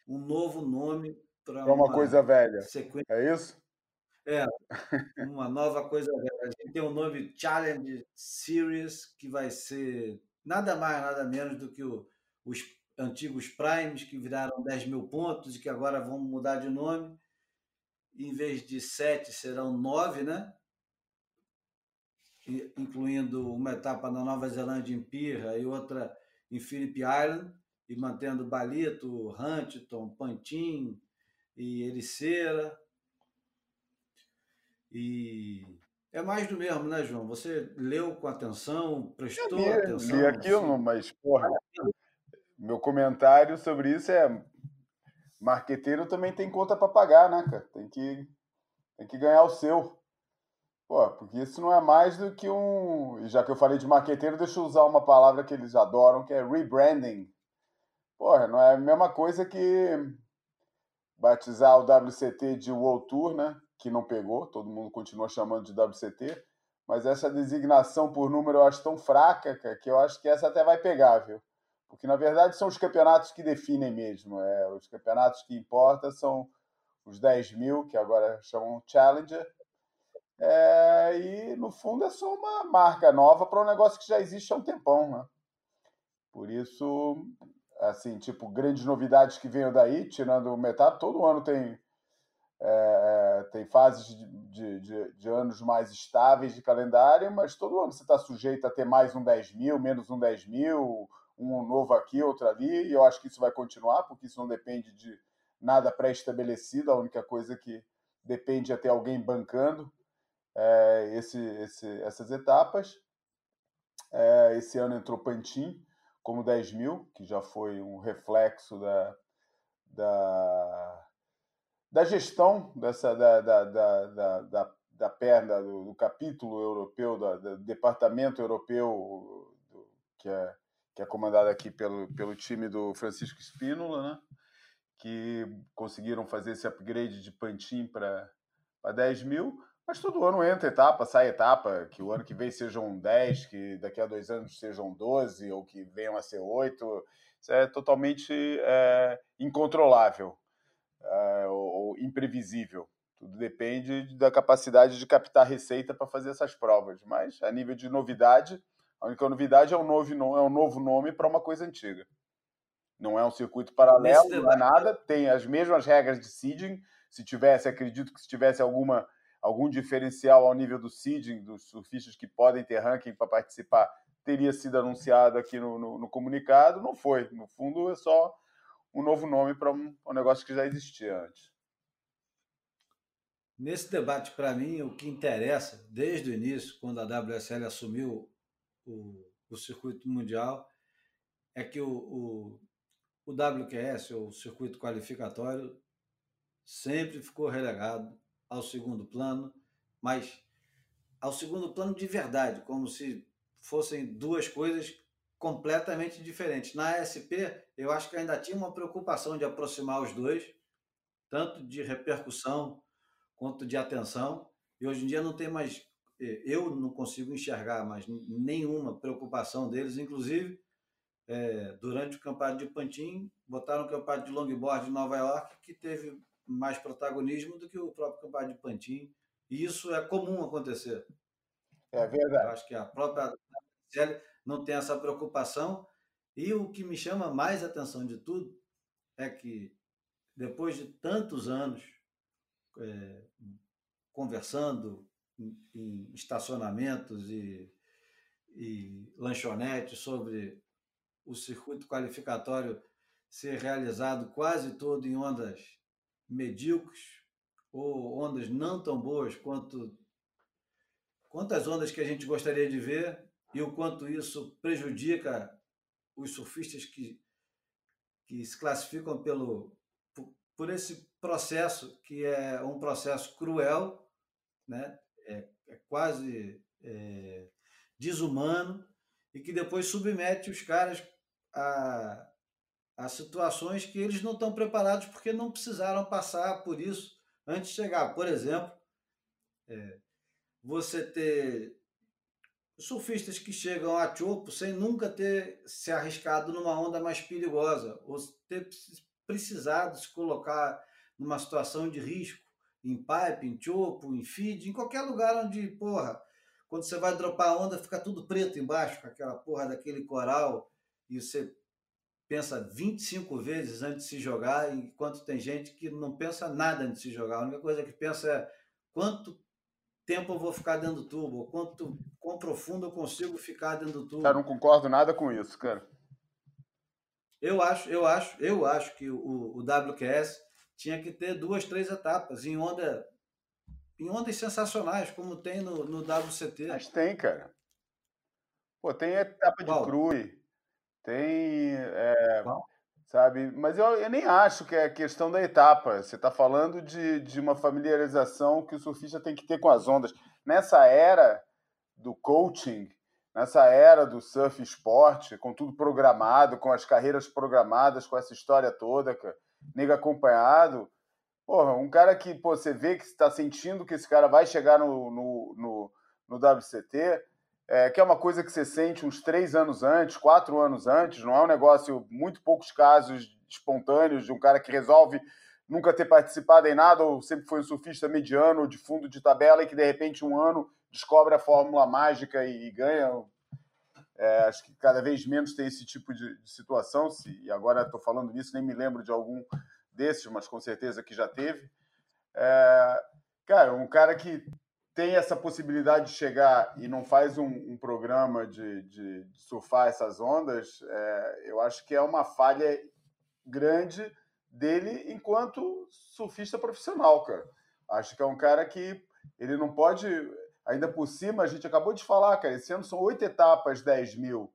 um novo nome para uma, uma, coisa velha. Sequência. É isso? É, uma nova coisa. A gente tem o um nome Challenge Series, que vai ser nada mais, nada menos do que o, os antigos Primes, que viraram 10 mil pontos e que agora vão mudar de nome. Em vez de sete, serão nove, né? incluindo uma etapa na Nova Zelândia em Pirra e outra em Phillip Island, e mantendo Balito, Huntington, Pantin e Ericeira. E é mais do mesmo, né, João? Você leu com atenção, prestou li, atenção? Li aquilo, assim? mas, porra, meu comentário sobre isso é: marqueteiro também tem conta para pagar, né, cara? Tem que, tem que ganhar o seu. Pô, porque isso não é mais do que um. E já que eu falei de marqueteiro, deixa eu usar uma palavra que eles adoram, que é rebranding. Porra, não é a mesma coisa que batizar o WCT de World Tour, né? Que não pegou, todo mundo continua chamando de WCT. Mas essa designação por número eu acho tão fraca, cara, que eu acho que essa até vai pegar, viu? Porque, na verdade, são os campeonatos que definem mesmo. É, os campeonatos que importam são os 10 mil, que agora chamam Challenger. É, e, no fundo, é só uma marca nova para um negócio que já existe há um tempão. Né? Por isso, assim, tipo, grandes novidades que venham daí, tirando metade, todo ano tem, é, tem fases de, de, de, anos mais estáveis de calendário, mas todo ano você está sujeito a ter mais um 10 mil, menos um 10 mil, um novo aqui, outro ali, e eu acho que isso vai continuar, porque isso não depende de nada pré-estabelecido, a única coisa que depende é ter alguém bancando é, esse, esse, essas etapas. É, esse ano entrou Pantin como 10 mil, que já foi um reflexo da, da, da gestão dessa, da, da, da, da, da perna do, do capítulo europeu, do departamento europeu, do, que é que é comandada aqui pelo, pelo time do Francisco Spínola, né? que conseguiram fazer esse upgrade de Pantin para 10 mil, Mas todo ano entra etapa, sai etapa, que o ano que vem sejam 10, que daqui a dois anos sejam 12, ou que venham a ser 8. Isso é totalmente é, incontrolável é, ou, ou, imprevisível. Tudo depende da capacidade de captar receita para fazer essas provas. Mas, a nível de novidade, a única novidade é um novo, é um novo nome para uma coisa antiga. Não é um circuito paralelo, não é nada, tem as mesmas regras de seeding. Se tivesse, acredito que se tivesse alguma algum diferencial ao nível do seeding, dos surfistas que podem ter ranking para participar, teria sido anunciado aqui no, no, no, comunicado. Não foi. No fundo, é só um novo nome para um, um negócio que já existia antes. Nesse debate, para mim, o que interessa, desde o início, quando a WSL assumiu o, o circuito mundial, é que o, o, o WQS, o circuito qualificatório, sempre ficou relegado ao segundo plano, mas ao segundo plano de verdade, como se fossem duas coisas completamente diferentes. Na ASP, eu acho que ainda tinha uma preocupação de aproximar os dois, tanto de repercussão quanto de atenção, e hoje em dia não tem mais, eu não consigo enxergar mais nenhuma preocupação deles, inclusive é, durante o campeonato de Pantin, botaram o campeonato de longboard em Nova York, que teve mais protagonismo do que o próprio campeonato de Pantin. E isso é comum acontecer. É verdade. Eu acho que a própria não tem essa preocupação. E o que me chama mais atenção de tudo é que, depois de tantos anos é, conversando em, estacionamentos e, e lanchonetes sobre o circuito qualificatório ser realizado quase todo em ondas medíocres ou ondas não tão boas quanto quantas ondas que a gente gostaria de ver e o quanto isso prejudica os surfistas que, que se classificam pelo por, por esse processo que é um processo cruel, né? é, é quase é, desumano e que depois submete os caras a, a situações que eles não estão preparados porque não precisaram passar por isso antes de chegar. Por exemplo, é, você ter surfistas que chegam a Chopo sem nunca ter se arriscado numa onda mais perigosa, ou ter precisado se colocar numa situação de risco em pipe, em chopo, em feed, em qualquer lugar onde, porra, quando você vai dropar a onda, fica tudo preto embaixo, com aquela porra daquele coral, e você pensa 25 vezes antes de se jogar, enquanto tem gente que não pensa nada antes de se jogar. A única coisa que pensa é quanto tempo eu vou ficar dentro do tubo, quanto quão profundo eu consigo ficar dentro do tubo. Cara, não concordo nada com isso, cara. Eu acho, eu acho, eu acho que o, o WQS tinha que ter duas, três etapas em onda em ondas sensacionais, como tem no, no WCT. Mas tem, cara. Pô, tem etapa Qual? de cruz, tem. É, sabe? Mas eu, eu, nem acho que é questão da etapa. Você está falando de, de uma familiarização que o surfista tem que ter com as ondas. Nessa era do coaching, nessa era do surf esporte, com tudo programado, com as carreiras programadas, com essa história toda, nega acompanhado. Porra, um cara que pô, você vê que está sentindo que esse cara vai chegar no, no, no, no WCT, é, que é uma coisa que você sente uns três anos antes, quatro anos antes, não é um negócio, muito poucos casos espontâneos de um cara que resolve nunca ter participado em nada, ou sempre foi um surfista mediano, de fundo de tabela, e que de repente um ano descobre a fórmula mágica e, e ganha. É, acho que cada vez menos tem esse tipo de, de situação, se, e agora estou falando nisso, nem me lembro de algum desses, mas com certeza que já teve. É, cara, um cara que tem essa possibilidade de chegar e não faz um, um programa de, de, surfar essas ondas, é, eu acho que é uma falha grande dele enquanto surfista profissional, cara. Acho que é um cara que ele não pode. Ainda por cima, a gente acabou de falar, cara, esse ano são oito etapas 10 mil,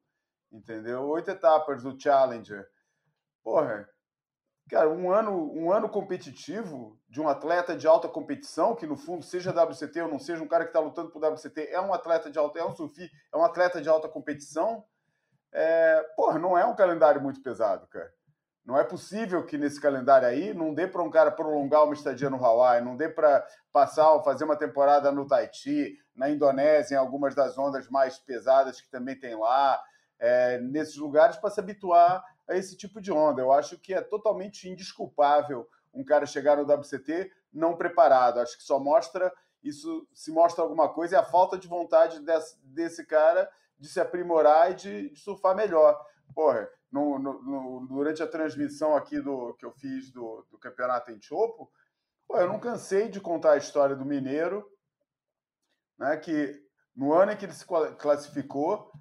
entendeu? Oito etapas do Challenger. Porra, Cara, um ano, um ano competitivo de um atleta de alta competição, que no fundo, seja WCT ou não seja, um cara que está lutando por WCT, é um atleta de alta, é um surfi, é um atleta de alta competição, é, porra, não é um calendário muito pesado, cara. Não é possível que nesse calendário aí não dê para um cara prolongar uma estadia no Hawaii, não dê para passar fazer uma temporada no Tahiti, na Indonésia, em algumas das ondas mais pesadas que também tem lá, é, nesses lugares para se habituar a esse tipo de onda. Eu acho que é totalmente indesculpável um cara chegar no WCT não preparado. Acho que só mostra isso se mostra alguma coisa é a falta de vontade desse, desse cara de se aprimorar e de, de surfar melhor. Porra, no, no, no, durante a transmissão aqui do que eu fiz do, do campeonato em Chopo, pô, eu não cansei de contar a história do Mineiro, né, que no ano em que ele se classificou,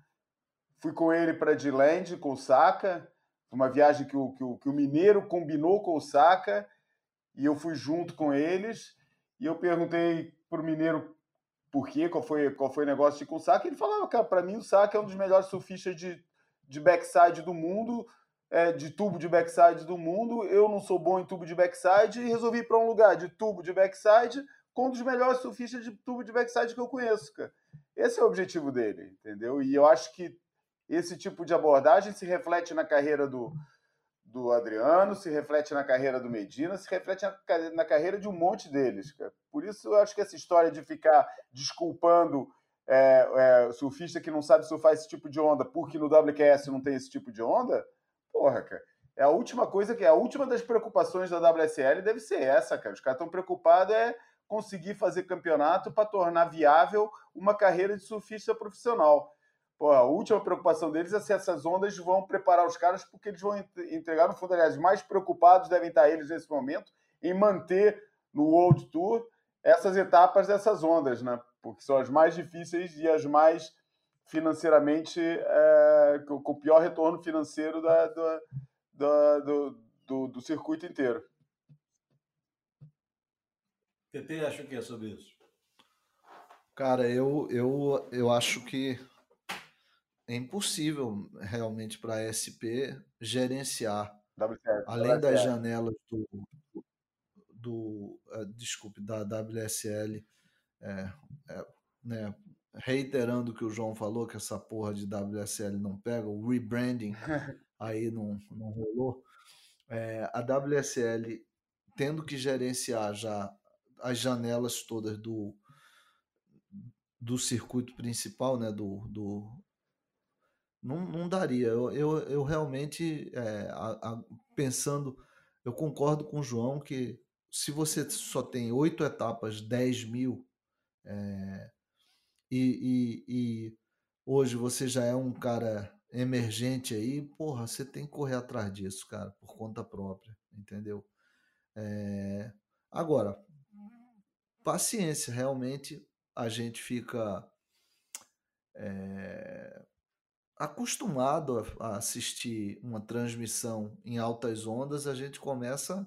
fui com ele para Diland, com o Saka, uma viagem que o, que o, que o Mineiro combinou com o Saka, e eu fui junto com eles, e eu perguntei para o Mineiro por quê, qual foi, qual foi o negócio de com o Saka, ele falava, cara, para mim o Saka é um dos melhores surfistas de, de backside do mundo, é, de tubo de backside do mundo. Eu não sou bom em tubo de backside e resolvi ir para um lugar de tubo de backside com um dos melhores surfistas de tubo de backside que eu conheço, cara. Esse é o objetivo dele, entendeu? E eu acho que esse tipo de abordagem se reflete na carreira do, do Adriano, se reflete na carreira do Medina, se reflete na, na carreira de um monte deles. Cara. Por isso eu acho que essa história de ficar desculpando é, é, surfista que não sabe surfar esse tipo de onda porque no WQS não tem esse tipo de onda, porra, cara. É a última coisa que é a última das preocupações da WSL deve ser essa, cara. Os caras estão preocupados é conseguir fazer campeonato para tornar viável uma carreira de surfista profissional. Pô, a última preocupação deles é se essas ondas vão preparar os caras, porque eles vão entregar no fundo, aliás, mais preocupados devem estar eles nesse momento em manter no World Tour essas etapas dessas ondas, né? porque são as mais difíceis e as mais financeiramente é, com o pior retorno financeiro da, da, da do, do, do, circuito inteiro. PT acha o que é sobre isso? Cara, eu, eu, eu acho que é impossível realmente para a SP gerenciar, WCF, além WCF. das janelas do, do uh, desculpe, da WSL é, é, né, reiterando o que o João falou, que essa porra de WSL não pega, o rebranding aí não, não rolou. É, a WSL tendo que gerenciar já as janelas todas do, do circuito principal, né, do, do não, não daria. Eu, eu, eu realmente, é, a, a, pensando, eu concordo com o João que se você só tem oito etapas, 10 mil, é, e, e, e, hoje você já é um cara emergente aí, porra, você tem que correr atrás disso, cara, por conta própria, entendeu? É, agora, paciência, realmente a gente fica é, acostumado a assistir uma transmissão em altas ondas, a gente começa.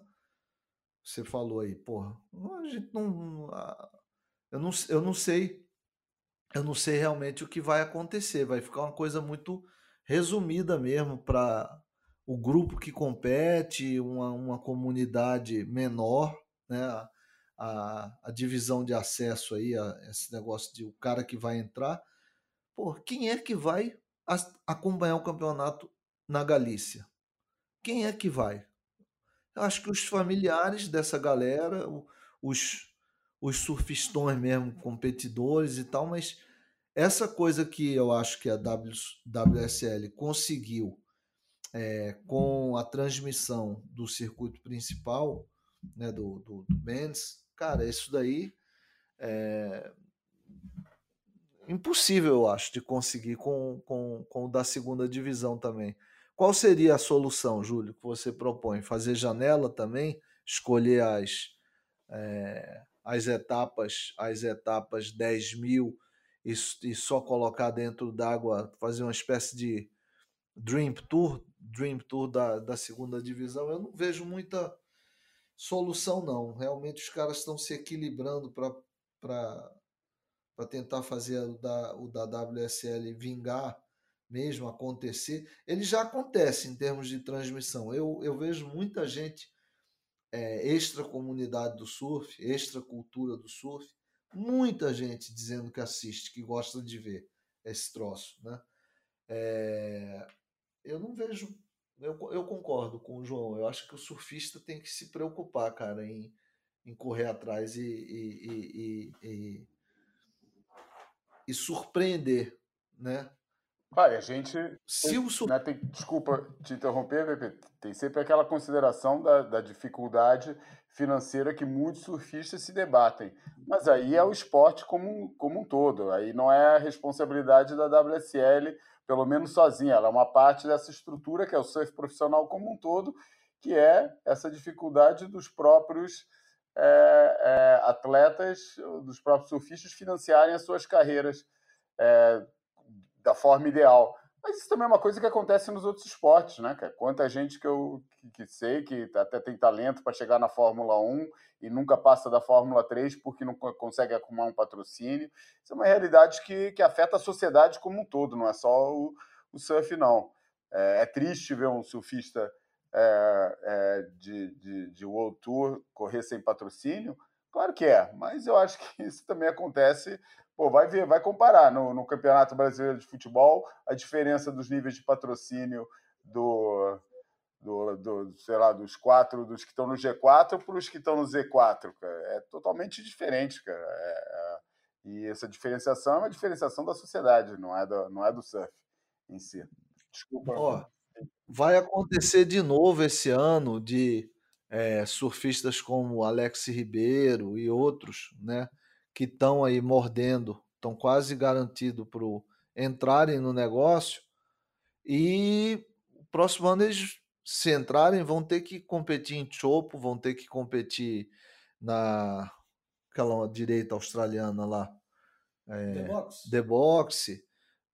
Você falou aí, porra, a gente não. Eu não, eu não sei, eu não sei realmente o que vai acontecer. Vai ficar uma coisa muito resumida mesmo para o grupo que compete, uma, uma comunidade menor, né? A, a, divisão de acesso aí, a, esse negócio de o cara que vai entrar. Pô, quem é que vai acompanhar o campeonato na Galícia? Quem é que vai? Eu acho que os familiares dessa galera, os, os surfistões mesmo, competidores e tal, mas essa coisa que eu acho que a WSL conseguiu é, com a transmissão do circuito principal, né, do, do, do Benz, cara, isso daí é impossível, eu acho, de conseguir com, com, com o da segunda divisão também. Qual seria a solução, Júlio, que você propõe? Fazer janela também? Escolher as, é, as etapas, as etapas 10 mil e, e só colocar dentro d'água, fazer uma espécie de Dream Tour, Dream Tour da, da segunda divisão, eu não vejo muita solução não. Realmente os caras estão se equilibrando para tentar fazer o da, o da WSL vingar mesmo, acontecer. Ele já acontece em termos de transmissão. Eu, eu vejo muita gente é, extra comunidade do surf, extra cultura do surf, muita gente dizendo que assiste, que gosta de ver esse troço, né? É, eu não vejo eu, eu concordo com o João. Eu acho que o surfista tem que se preocupar, cara, em, em correr atrás e, e, e, e, e surpreender, né? Vai, a gente. Se tem, o né, tem, desculpa te interromper, Pepe. Tem sempre aquela consideração da, da dificuldade financeira que muitos surfistas se debatem. Mas aí é o esporte como, como um todo. Aí não é a responsabilidade da WSL, pelo menos sozinha. Ela é uma parte dessa estrutura que é o surf profissional como um todo, que é essa dificuldade dos próprios é, é, atletas, dos próprios surfistas financiarem as suas carreiras é, da forma ideal. Mas isso também é uma coisa que acontece nos outros esportes, né, cara? Quanta gente que eu que, que sei que até tem talento para chegar na Fórmula 1 e nunca passa da Fórmula 3 porque não consegue acumular um patrocínio. Isso é uma realidade que, que afeta a sociedade como um todo, não é só o, o surf, não. É, é triste ver um surfista é, é, de, de, de World Tour correr sem patrocínio? Claro que é, mas eu acho que isso também acontece Pô, vai ver, vai comparar no, no Campeonato Brasileiro de Futebol a diferença dos níveis de patrocínio do, do, do sei lá, dos quatro, dos que estão no G4 para os que estão no Z4, cara. É totalmente diferente, cara. É, é, e essa diferenciação é uma diferenciação da sociedade, não é do, não é do surf em si. Desculpa. Ó, vai acontecer de novo esse ano de é, surfistas como Alex Ribeiro e outros, né? que estão aí mordendo, estão quase garantidos para entrarem no negócio. E o próximo ano eles, se entrarem, vão ter que competir em chopo, vão ter que competir na aquela direita australiana lá, é, The, box. The Box,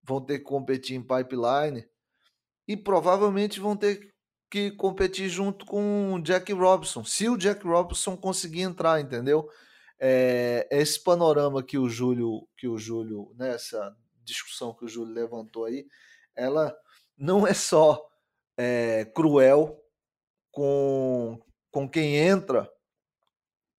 vão ter que competir em pipeline e provavelmente vão ter que competir junto com o Jack Robinson, se o Jack Robinson conseguir entrar, entendeu? é, esse panorama que o Júlio, que o Júlio, nessa né, discussão que o Júlio levantou aí, ela não é só é, cruel com, com quem entra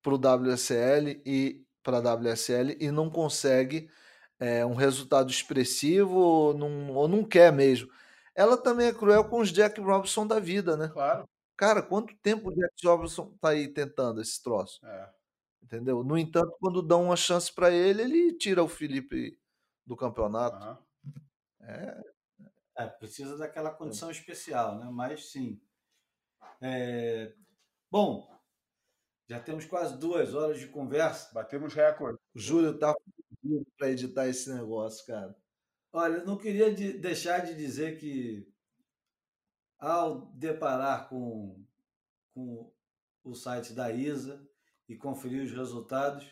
para o WSL e para a WSL e não consegue é, um resultado expressivo ou não, ou não quer mesmo. Ela também é cruel com os Jack Robinson da vida, né? Claro. Cara, quanto tempo o Jack Robinson tá aí tentando esse troço? É. Entendeu? No entanto, quando dão uma chance para ele, ele tira o Felipe do campeonato. Uhum. É... é... precisa daquela condição é. especial, né? Mas sim. É... Bom, já temos quase duas horas de conversa. Batemos recorde. O Júlio tá para editar esse negócio, cara. Olha, não queria de deixar de dizer que ao deparar com, com o site da ISA, e conferir os resultados.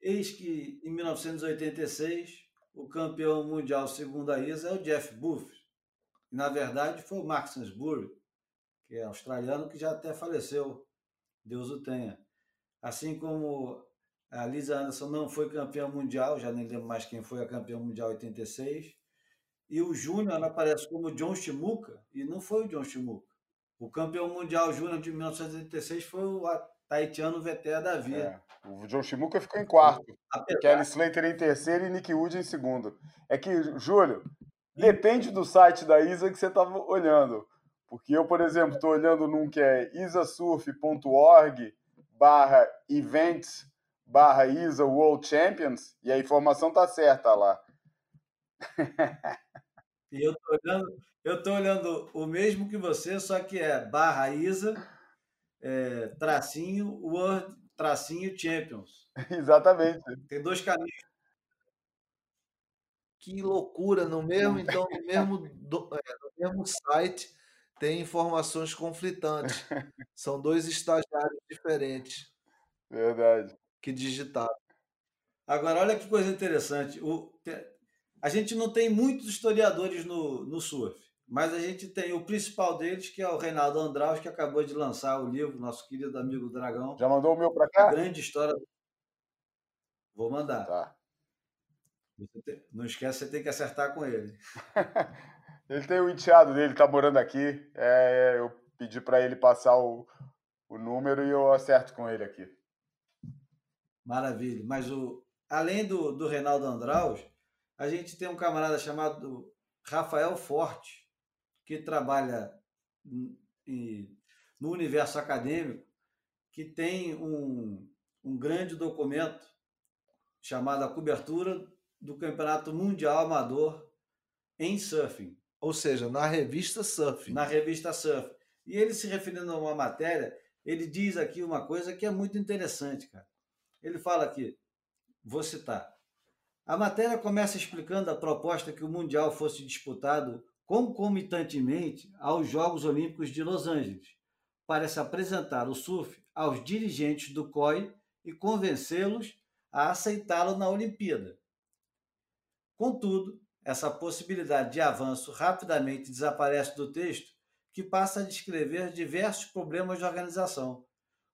Eis que, em 1986, o campeão mundial segundo a ISA é o Jeff Booth. E, na verdade, foi o Mark Sansbury, que é australiano, que já até faleceu, Deus o tenha. Assim como a Lisa Anderson não foi campeã mundial, já nem lembro mais quem foi a campeã mundial 86. E o Júnior aparece como John Shimuka, e não foi o John Shimuka. O campeão mundial júnior de 1986 foi o Taitiano Veté da Via. É. O John Shimuka ficou em quarto. Apesar... Kelly Slater em terceiro e Nick Wood em segundo. É que, Júlio, depende do site da ISA que você estava olhando. Porque eu, por exemplo, estou olhando num que é isasurf.org barra events barra ISA World Champions e a informação tá certa lá. E eu tô olhando, eu tô olhando o mesmo que você, só que é barra ISA é, tracinho World, tracinho Champions. Exatamente. Tem dois caminhos. Que loucura, no mesmo, então, no mesmo, do, é, no mesmo site tem informações conflitantes. São dois estagiários diferentes. Verdade. Que digitaram. Agora, olha que coisa interessante. O, a gente não tem muitos historiadores no, no surf. Mas a gente tem o principal deles, que é o Reinaldo Andraus, que acabou de lançar o livro, nosso querido amigo Dragão. Já mandou o meu para cá? Grande história. Vou mandar. Tá. Não esquece, você tem que acertar com ele. ele tem o enteado dele, tá morando aqui. É, eu pedi para ele passar o, o número e eu acerto com ele aqui. Maravilha. Mas o, além do, do Reinaldo Andraus, a gente tem um camarada chamado Rafael Forte, que trabalha no universo acadêmico, que tem um, um grande documento chamado A Cobertura do Campeonato Mundial Amador em Surfing. Ou seja, na revista Surfing. Na revista Surfing. E ele se referindo a uma matéria, ele diz aqui uma coisa que é muito interessante, cara. Ele fala aqui, vou citar. A matéria começa explicando a proposta que o Mundial fosse disputado concomitantemente aos Jogos Olímpicos de Los Angeles, para se apresentar o surf aos dirigentes do COI e convencê-los a aceitá-lo na Olimpíada. Contudo, essa possibilidade de avanço rapidamente desaparece do texto, que passa a descrever diversos problemas de organização.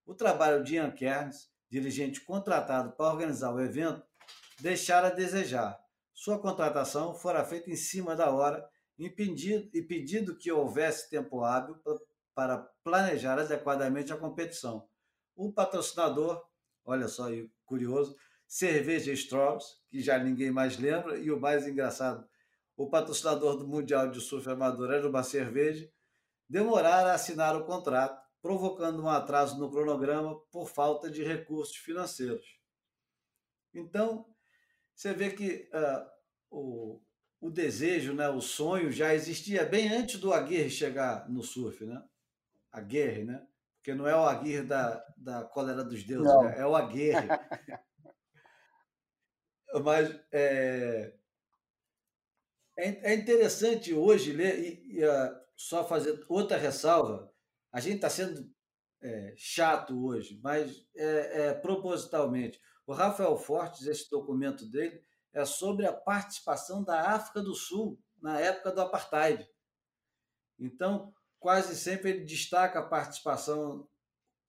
O trabalho de Ian Kearns, dirigente contratado para organizar o evento, deixara a desejar. Sua contratação fora feita em cima da hora e pedindo que houvesse tempo hábil para planejar adequadamente a competição. O patrocinador, olha só, curioso, cerveja Strauss, que já ninguém mais lembra, e o mais engraçado, o patrocinador do Mundial de Surf Amador era uma cerveja, demoraram a assinar o contrato, provocando um atraso no cronograma por falta de recursos financeiros. Então, você vê que uh, o, o desejo, né, o sonho já existia bem antes do Aguirre chegar no surf, né? Aguirre, né? Porque não é o Aguirre da, da cólera dos deuses, né? é o Aguirre. Mas é, é, é, interessante hoje ler, e, e uh, só fazer outra ressalva, a gente está sendo é, chato hoje, mas é, é, propositalmente. O Rafael Fortes, esse documento dele, é sobre a participação da África do Sul na época do apartheid. Então, quase sempre ele destaca a participação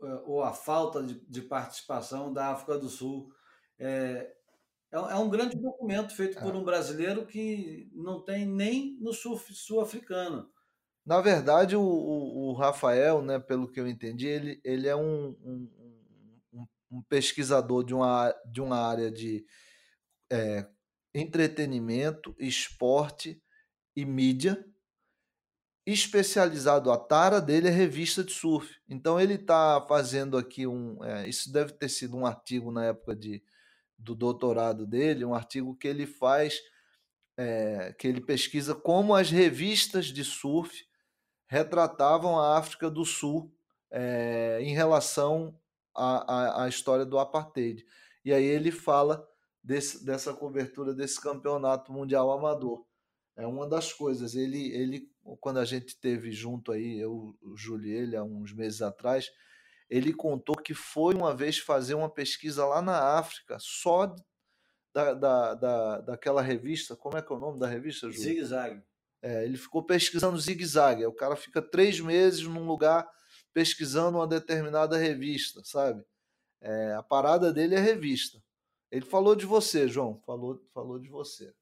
eh, ou a falta de, participação da África do Sul. É, é, é um grande documento feito por é. um brasileiro que não tem nem no sul-africano. Na verdade, o, o, o, Rafael, né, pelo que eu entendi, ele, ele é um, um, um, pesquisador de uma, de uma área de é, entretenimento, esporte e mídia. Especializado, a tara dele é revista de surf. Então ele está fazendo aqui um. É, isso deve ter sido um artigo na época de, do doutorado dele, um artigo que ele faz, é, que ele pesquisa como as revistas de surf retratavam a África do Sul é, em relação à, à, história do apartheid. E aí ele fala desse, dessa cobertura desse campeonato mundial amador. É uma das coisas. Ele, ele quando a gente teve junto aí, eu, o Júlio ele, há uns meses atrás, ele contou que foi uma vez fazer uma pesquisa lá na África, só da, da, da, daquela revista, como é que é o nome da revista, Júlio? Zig Zag. É, ele ficou pesquisando zigue-zague. O cara fica três meses num lugar pesquisando uma determinada revista, sabe? É, a parada dele é revista. Ele falou de você, João. Falou, falou de você.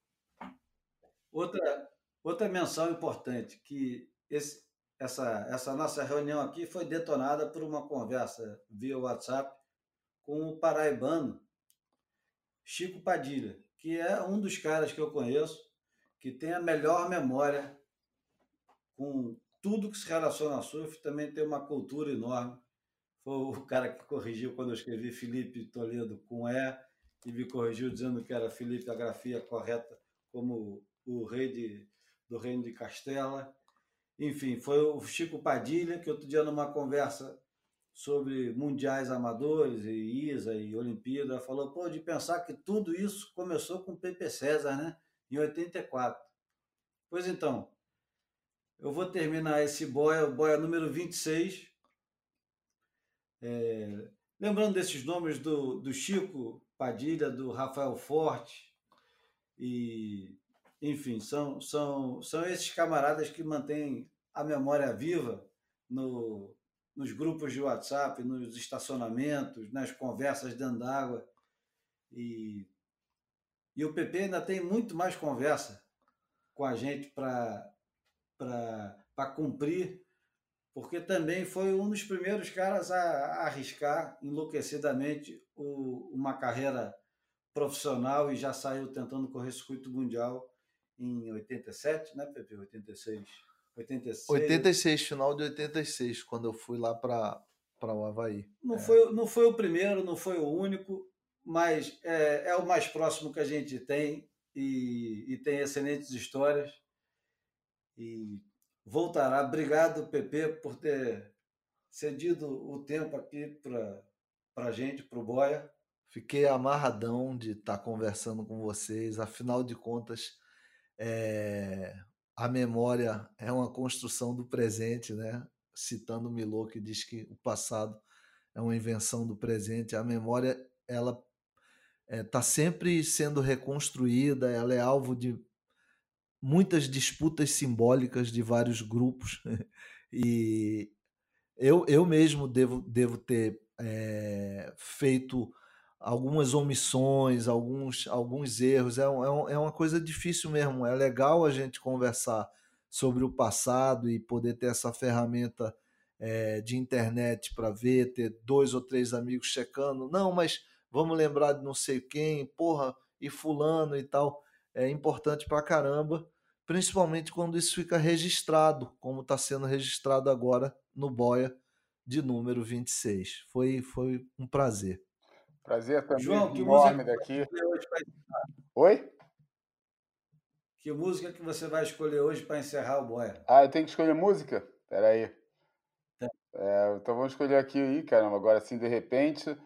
Outra, outra menção importante, que esse, essa, essa nossa reunião aqui foi detonada por uma conversa via WhatsApp com o paraibano Chico Padilha, que é um dos caras que eu conheço que tem a melhor memória com tudo que se relaciona a surf, também tem uma cultura enorme. Foi o cara que corrigiu quando eu escrevi Felipe Toledo com E, e me corrigiu dizendo que era Felipe a grafia correta como o rei de, do reino de Castela. Enfim, foi o Chico Padilha, que outro dia numa conversa sobre mundiais amadores e ISA e Olimpíada, falou, pô, de pensar que tudo isso começou com o Pepe César, né? Em 84. Pois então, eu vou terminar esse boia, boia número 26. É, lembrando desses nomes do, do Chico Padilha, do Rafael Forte, e enfim, são, são, são esses camaradas que mantêm a memória viva no, nos grupos de WhatsApp, nos estacionamentos, nas conversas dentro d'água. E, e o PP ainda tem muito mais conversa com a gente para cumprir porque também foi um dos primeiros caras a, a arriscar enlouquecidamente o, uma carreira profissional e já saiu tentando correr circuito mundial em 87, né, Pepe? 86. 86. 86, final de 86, quando eu fui lá para o Havaí. Não, é. foi, não foi o primeiro, não foi o único, mas é, é o mais próximo que a gente tem e, e tem excelentes histórias. E voltará. Obrigado, Pepe, por ter cedido o tempo aqui para a gente, para o Boia. Fiquei amarradão de estar tá conversando com vocês. Afinal de contas, é, a memória é uma construção do presente, né? Citando Milô, que diz que o passado é uma invenção do presente. A memória, ela está é, sempre sendo reconstruída, ela é alvo de muitas disputas simbólicas de vários grupos. e eu, eu mesmo devo, devo ter é, feito algumas omissões, alguns, alguns erros. É, um, é uma coisa difícil mesmo. É legal a gente conversar sobre o passado e poder ter essa ferramenta é, de internet para ver, ter dois ou três amigos checando. Não, mas vamos lembrar de não sei quem, porra, e fulano e tal. É importante para caramba, principalmente quando isso fica registrado, como está sendo registrado agora no Boia de número 26. Foi, foi um prazer. Prazer também João, que enorme daqui. Oi? Que música que você vai escolher hoje para encerrar o Boia? Ah, eu tenho que escolher música? Peraí. Tá. É, então vamos escolher aqui aí, caramba. Agora assim, de repente.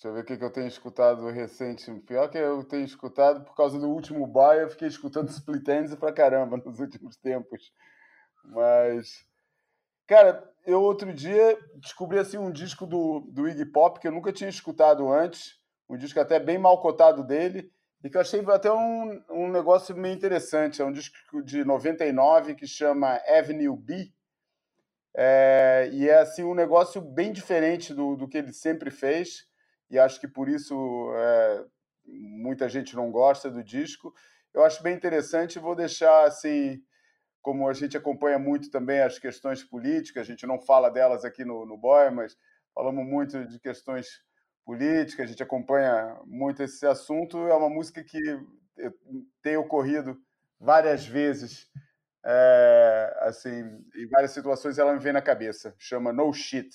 Deixa eu ver o que, que eu tenho escutado recente. Pior que eu tenho escutado por causa do último Boia, eu fiquei escutando Split Ends pra caramba nos últimos tempos. Mas. Cara, eu outro dia descobri assim um disco do, do Iggy Pop que eu nunca tinha escutado antes, um disco até bem mal cotado dele, e que eu achei até um, um negócio meio interessante. É um disco de 99 que chama Avenue B. É, e é assim um negócio bem diferente do, do que ele sempre fez, e acho que por isso é, muita gente não gosta do disco. Eu acho bem interessante, vou deixar assim como a gente acompanha muito também as questões políticas, a gente não fala delas aqui no, no mas falamos muito de questões políticas, a gente acompanha muito esse assunto. É uma música que tem ocorrido várias vezes, é, assim, em várias situações ela me vem na cabeça. Chama No Shit.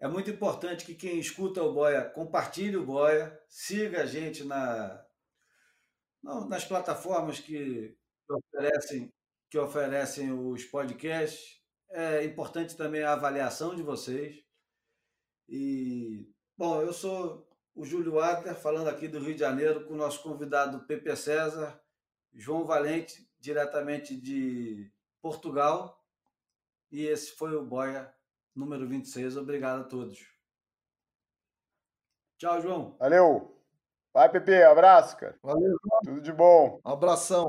É muito importante que quem escuta o Boia compartilhe o Boia, siga a gente na, nas plataformas que oferecem que oferecem os podcasts. É importante também a avaliação de vocês. E, bom, eu sou o Júlio Adler, falando aqui do Rio de Janeiro, com o nosso convidado Pepe César, João Valente, diretamente de Portugal. E esse foi o Boia número 26. Obrigado a todos. Tchau, João. Valeu. Vai, Pepe. Abraço, cara. Valeu, João. Tudo de bom. Um abração.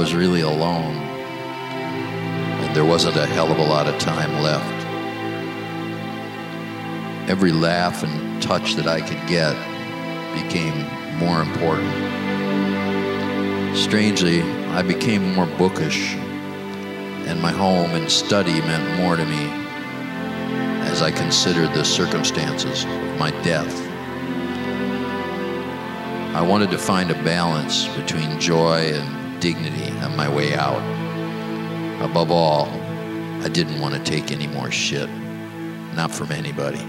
Was really alone, and there wasn't a hell of a lot of time left. Every laugh and touch that I could get became more important. Strangely, I became more bookish, and my home and study meant more to me as I considered the circumstances of my death. I wanted to find a balance between joy and dignity on my way out. Above all, I didn't want to take any more shit, not from anybody.